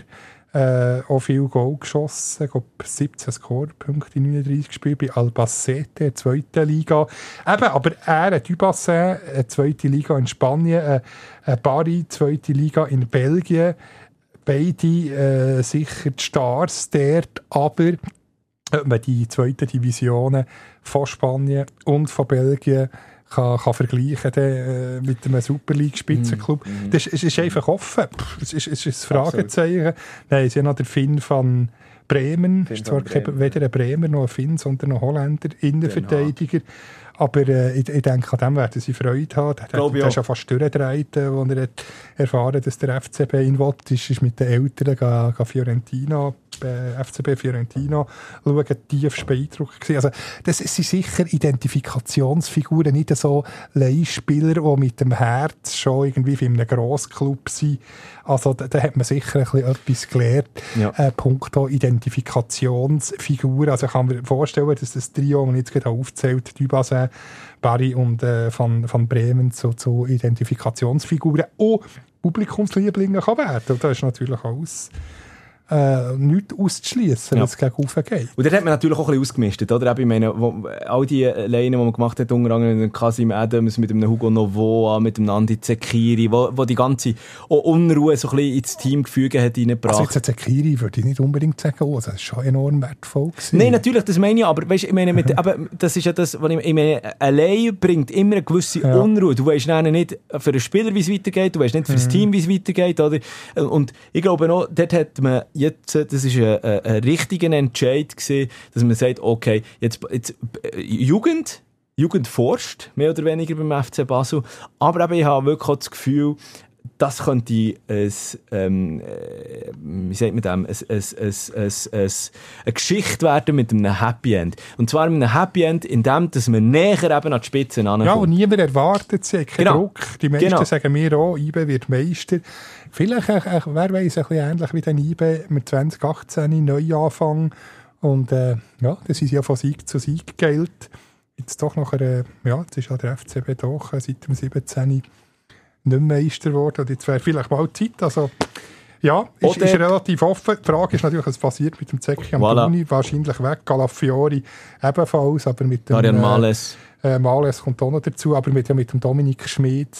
äh, auch viel Goal geschossen, ich glaube 17 Scorepunkte in 39 Spielen bei Albacete, der zweiten Liga. Eben, aber er, ein Dubassin, eine zweite Liga in Spanien, äh, ein Bari, zweite Liga in Belgien, beide äh, sicher die Stars dort, aber ob die zweiten Divisionen von Spanien und von Belgien kann, kann vergleichen äh, mit einem Super League Spitzenclub. Das ist, es ist einfach offen. Pff, Es ist, es ist ein Fragezeichen. Nein, sie haben noch der Finn von Bremen. Finn ist zwar Bremen, weder ein Bremer noch ein Finn, sondern ein Holländer Innenverteidiger. Aber äh, ich, ich denke, an dem werden sie Freude haben. Der, der, der ist ja fast durchgedreht, äh, als er hat erfahren dass der FCB ihn will. Ist, ist mit den Eltern ga Fiorentina, äh, FCB Fiorentina schauen, tiefst beeindruckt gewesen. Also, das sind sicher Identifikationsfiguren, nicht so Leihspieler, die mit dem Herz schon irgendwie für einen Grossclub sind. Also, da, da hat man sicher ein bisschen etwas gelernt. Ja. Äh, punkto Identifikationsfiguren. Also, ich kann mir vorstellen, dass das Trio, das ich jetzt gerade aufzählt, Dubassin, Barry und äh, von, von Bremen zu, zu Identifikationsfiguren auch Publikumslieblinge kann werden. Und da ist natürlich alles äh, nichts auszuschließen, Ja. wenn es gegen Ufe geht. Und dort hat man natürlich auch ein bisschen ausgemistet, oder? Ich meine, wo, all die Leinen, die man gemacht hat, unter anderem mit dem Kasim Adams, mit dem Hugo Novoa, mit dem Andi Zekiri, wo, wo die ganze Unruhe so ein bisschen ins Teamgefüge hat Also reingebracht. jetzt ein Zekiri würde ich nicht unbedingt sagen, oh, das ist schon enorm wertvoll gewesen. Nein, natürlich, das meine ich, aber weißt, ich meine, mit, aber das ist ja das, was ich, ich meine, allein bringt immer eine gewisse Ja. Unruhe. Du weißt dann nicht für den Spieler, wie es weitergeht, du weißt nicht für das Team, wie es weitergeht, oder? Und ich glaube noch, dort hat man jetzt, das ist ein, ein richtiger Entscheid gewesen, dass man sagt, okay, jetzt, jetzt äh, Jugend, Jugend forscht, mehr oder weniger beim FC Basel, aber eben, ich habe wirklich auch das Gefühl, das könnte ein, ähm, äh, wie sagt man dem, ein, ein, ein, ein, ein, eine Geschichte werden mit einem Happy End. Und zwar mit einem Happy End, in dem, dass man näher eben an die Spitze Ja, und ankommt. niemand erwartet sie, kein Genau. Druck. Die meisten Genau. sagen mir auch, IBE wird Meister. Vielleicht, äh, äh, wer weiß, ein bisschen ähnlich wie den IBE mit 2018 Neuanfang. Und äh, ja, das ist ja von Sieg zu Sieg Geld. Jetzt doch noch, äh, ja, jetzt ist ja der FCB doch äh, seit dem 17 nicht Meister geworden. Und jetzt wäre vielleicht mal Zeit. Also, Ja, ist, Oder- ist relativ offen. Die Frage ist natürlich, was passiert mit dem Zecchi am Voilà. Tuni. Wahrscheinlich weg. Calafiori ebenfalls, aber mit dem... Darian äh, Males. Äh, Males kommt auch noch dazu, aber mit, ja, mit dem Dominik Schmid,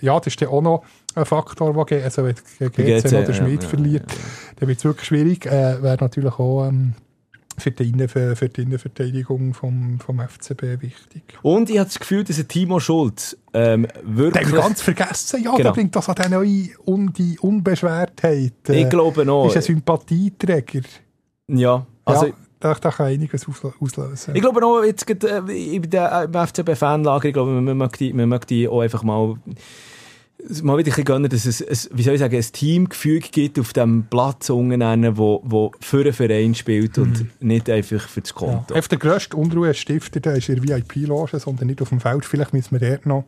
ja, das ist dann auch noch ein Faktor, der geht. Also wenn GC, GC, noch den ja, Schmid ja, verliert, dann wird es wirklich schwierig. Äh, Wäre natürlich auch ähm, für, die Innen, für, für die Innenverteidigung vom, vom FCB wichtig. Und ich habe das Gefühl, dass Timo Schulz ähm, Den wirklich... ich ganz vergessen. Ja, Genau. da bringt das an die neue Un die Unbeschwertheit. Äh, ich glaube noch. ist ein Sympathieträger. Ja, also... ja, da, da kann einiges ausl- auslösen. Ich glaube auch, jetzt äh, in der, im FCB-Fanlager, ich glaube, man die, man die auch einfach mal, mal wieder ein bisschen gönnen, dass es, es, wie soll ich sagen, ein Teamgefüge gibt auf dem Platz unten, wo, wo für einen Verein spielt und nicht einfach für das Mhm. Ja. Konto. Einfach der grösste Unruhestifter, der ist in der VIP-Loge, sondern nicht auf dem Feld. Vielleicht müssen wir dort noch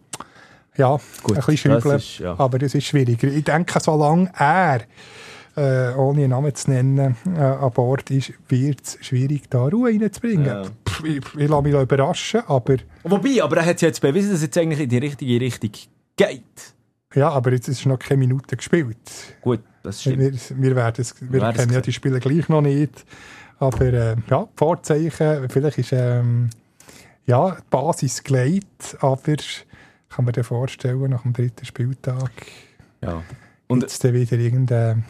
ja, Gut, ein bisschen das schrauben. ist, ja. Aber das ist schwieriger. Ich denke, solange er, äh, ohne einen Namen zu nennen, äh, an Bord ist, wird es schwierig, da Ruhe reinzubringen. Ja. Pff, Ich, ich lasse mich da überraschen, aber, Wobei, aber er hat jetzt bewiesen, dass es jetzt eigentlich in die richtige Richtung geht. Ja, aber jetzt ist noch keine Minute gespielt. Gut, das stimmt. Wir, wir, werden es, wir es kennen ja die Spiele gleich noch nicht. Aber äh, ja, Vorzeichen, vielleicht ist ähm, ja, die Basis gelegt, aber kann man dir vorstellen, nach dem dritten Spieltag Ja. Und- jetzt dann wieder irgendeine, wie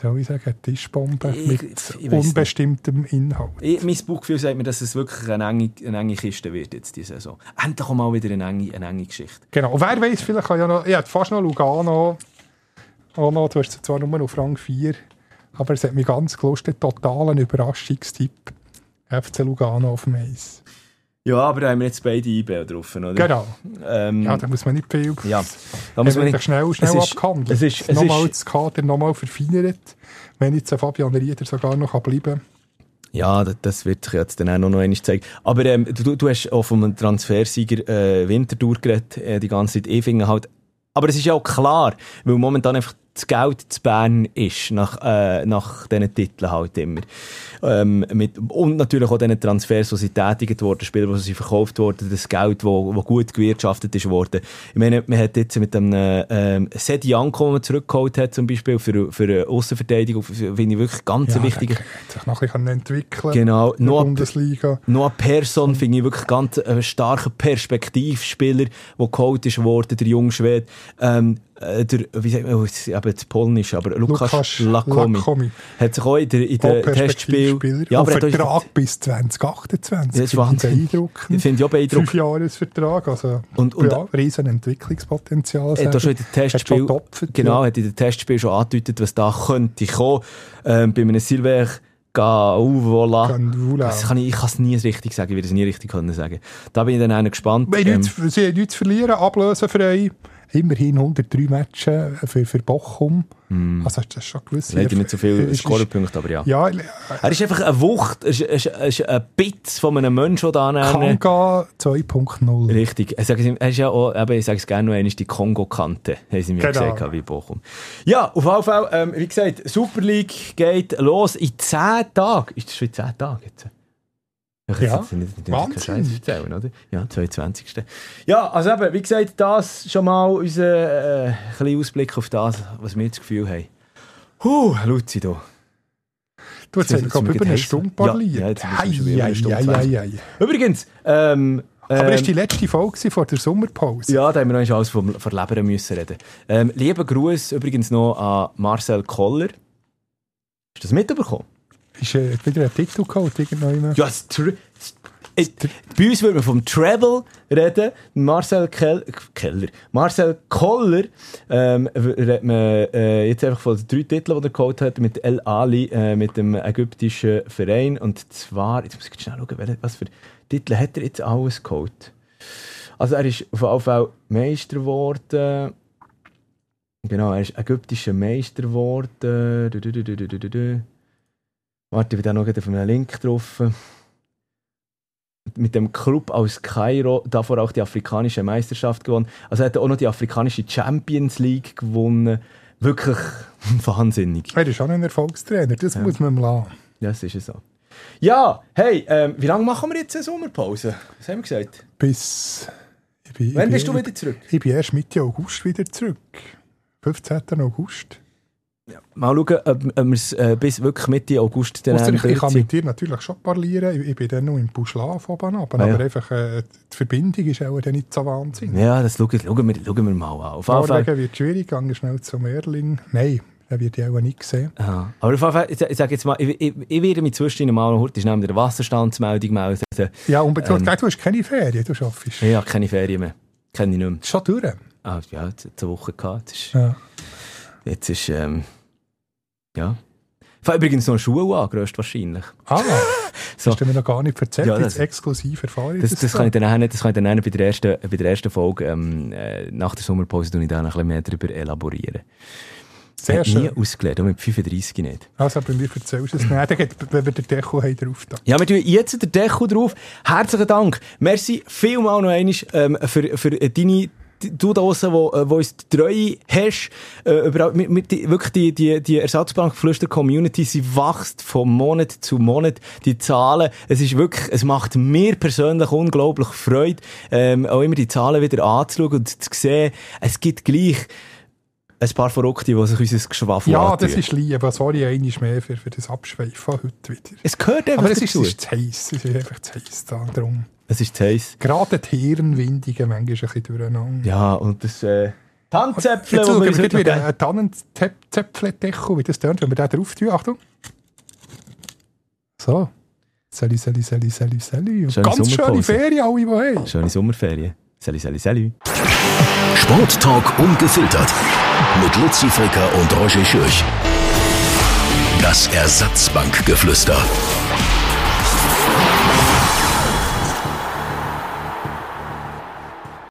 soll ich sagen, eine Tischbombe Ich- mit ich weiss nicht. unbestimmtem Inhalt. Ich, mein Bauchgefühl sagt mir, dass es wirklich eine enge, eine enge Kiste wird jetzt diese Saison. Endlich mal wieder eine enge, eine enge Geschichte. Genau. Und wer weiß, vielleicht kann ja noch, ich hätte fast noch Lugano, auch noch, du hast zwar nur auf Rang 4, aber es hat mich ganz gelustet, totalen Überraschungstipp. FC Lugano auf dem Eis. Ja, aber da haben wir jetzt beide IB drauf, oder? Genau. Ähm, Ja, da muss man nicht viel. ja. Da muss man nicht... schnell, schnell es ist- abgehandelt. es ist- es nochmal ist- das Kader nochmal verfeinert. Wenn jetzt Fabian Rieder sogar noch kann bleiben Ja, das, wird sich jetzt dann auch noch einmal zeigen. Aber ähm, du, du hast auch vom Transfersieger äh, Winterthur geredet, äh, die ganze Zeit. Finde halt... Aber es ist ja auch klar, weil momentan einfach das Geld zu Bern ist, nach, äh, nach diesen Titeln halt immer. Ähm, mit, und natürlich auch diesen Transfers, die sie tätigt wurden, Spieler, die sie verkauft wurden, das Geld, wo, wo gut gewirtschaftet ist worden. Ich meine, man hat jetzt mit dem ähm, Sedi Janko, den man zurückgeholt hat, zum Beispiel für, für eine Aussenverteidigung, finde ich wirklich ganz Ja, wichtig. sich noch ein bisschen entwickeln Genau, in der noch, Bundesliga. Noah Persson finde ich wirklich ganz ein starker Perspektivspieler, der geholt ist worden, der junge Schwede. Ähm, äh, der, wie sagt man, eben das Polnisch, aber Lukas, Lukas Lakomi. Lakomi. Hat sich auch in der, in der Testspiel... Ja, aber er hat Vertrag bis 2028. Das ist Wahnsinn. Finde ich auch beeindruckend. Fünf Jahresvertrag, also Und- und- ja, riesen Entwicklungspotenzial. Er hat auch schon in den Testspiel, getopft, genau, ja. hat in den Testspiel schon angedeutet, was da könnte kommen. Ähm, bei einem Silver Gauvola. Das kann ich, ich kann es nie richtig sagen, ich werde es nie richtig können sagen. Da bin ich dann auch noch gespannt. Wir haben Ähm, nichts, sie haben nichts zu verlieren, ablösenfrei. Immerhin 103 Matches für, für Bochum. Also hast du das schon gewusst? Hm. leider nicht so viele Es ist- Scorerpunkte, aber ja. Ja, Er ist einfach eine Wucht, er ist, ist, ist ein Bitz von einem Menschen, der da Kanga 2.0. Richtig. Er ist ja auch, eben, ich sage es gerne noch einmal, die Kongo-Kante, haben sie mir Genau. gesagt, wie Bochum. Ja, auf jeden Fall, ähm, wie gesagt, Super League geht los in 10 Tagen. Ist das schon in 10 Tagen jetzt? Ich Ja. jetzt nicht, nicht Scheiß erzählen, oder? Ja, 22. Ja, also eben, wie gesagt, das schon mal unser äh, kleiner Ausblick auf das, was wir das Gefühl haben. Huh, Luzi, da. Du hast Jetzt ja wir über eine. Stunde Ja, parliert. ja, jetzt müssen wir Hei, schon eine Stunde. Übrigens, ähm, Aber ähm, das war die letzte Folge vor der Sommerpause. Ja, da haben wir noch alles vom, von Leber müssen reden. Ähm, lieber Gruß übrigens noch an Marcel Koller. Hast du das mitbekommen? Ist äh, wieder ein Titel geholt, irgendwann. Ja, das Tr das- äh, bei uns würde man vom Travel reden. Marcel Kel Keller. Marcel Koller ähm, redet man äh, jetzt einfach von den drei Titeln, die er geholt hat, mit El Ali, äh, mit dem ägyptischen Verein. Und zwar, jetzt muss ich schnell schauen, was für Titel hat er jetzt alles geholt. Also er ist auf jeden Fall Meister geworden. Genau, er ist ägyptischer Meister geworden. Warte, ich bin da noch auf einem Link drauf. Mit dem Club aus Kairo davor auch die afrikanische Meisterschaft gewonnen. Also er hat auch noch die afrikanische Champions League gewonnen. Wirklich wahnsinnig. Er ist auch ein Erfolgstrainer, das muss man lassen. Ja, das ist es so. Ja, hey, ähm, wie lange machen wir jetzt eine Sommerpause? Was haben wir gesagt? Bis. Bin, Wann bist du bin, wieder zurück? Ich bin erst Mitte August wieder zurück. 15. August. Mal schauen, ob, ob wir es äh, bis wirklich Mitte August dann Ausser ich, ich kann mit dir natürlich schon parlieren. Ich, ich bin dann noch im Buschlaf oben runter, Ah, ja. aber einfach äh, die Verbindung ist auch dann nicht so wahnsinnig. Ja, das schauen, schauen, wir, schauen wir mal an. Auf. Norwegen wird schwierig, gegangen schnell zu Merlin. Nein, den wird ich auch nicht sehen. Ja. Aber auf jeden Fall, ich, ich sage jetzt mal, ich, ich, ich werde mich zwischendurch mal heute schnell mit der Wasserstandsmeldung melden. Ja, und Ähm. du hast keine Ferien, du arbeitest. Habe keine Ferien mehr. Kenne ich nicht mehr. Schon durch. Ah, ja, jetzt eine Woche gehabt. Ja. Jetzt ist ähm, ja. Ich fange übrigens noch Schuhe an, größtwahrscheinlich. Ah, So. hast du mir noch gar nicht erzählt. Ja, Jetzt das- exklusiv erfahren. Das, das, kann ich dann nachher, das kann ich dann nachher bei der ersten, bei der ersten Folge ähm, äh, nach der Sommerpause dann noch ein bisschen mehr darüber elaborieren. Sehr Hat nie schön. ausgelernt, auch mit 35 nicht. Also, bei mir erzählst du es nicht. Dann geht, wenn wir den Deko haben, drauf da. Ja, wir tun jetzt den Deko drauf. Herzlichen Dank. Merci vielmal noch einmal ähm, für, für deine du da draussen, wo, äh, wo uns die Treue hast, äh, überhaupt, mit, mit die, wirklich die, die, die Ersatzbankflüster-Community, sie wächst von Monat zu Monat, die Zahlen, es ist wirklich, es macht mir persönlich unglaublich Freude, ähm, auch immer die Zahlen wieder anzuschauen und zu sehen, es gibt gleich ein paar Verrückte, die sich unser Geschwafel Ja, antun. das ist lieb. Sorry, einmal mehr für, für das Abschweifen heute wieder. Es gehört einfach Aber es ist, dazu. es ist zu heiß. Es ist einfach zu heiß da drum. Es ist zu heiß. Gerade die Hirnwindungen manchmal ein bisschen durcheinander. Ja, und das äh, Tanzäpfel, Jetzt schauen wir gleich heute wieder einen Tannenzäpfle-Deko, wie das tönt, wenn wir den drauf tun. Achtung. So. Sally, Sally, Sally, Sally, Sally. Und Schöne Ganz schöne. Ferien, alle, die haben. Schöne Sommerferien. Salut, salut, salut. Sporttalk ungefiltert. Mit Luzi Fricker und Roger Schürch. Das Ersatzbankgeflüster.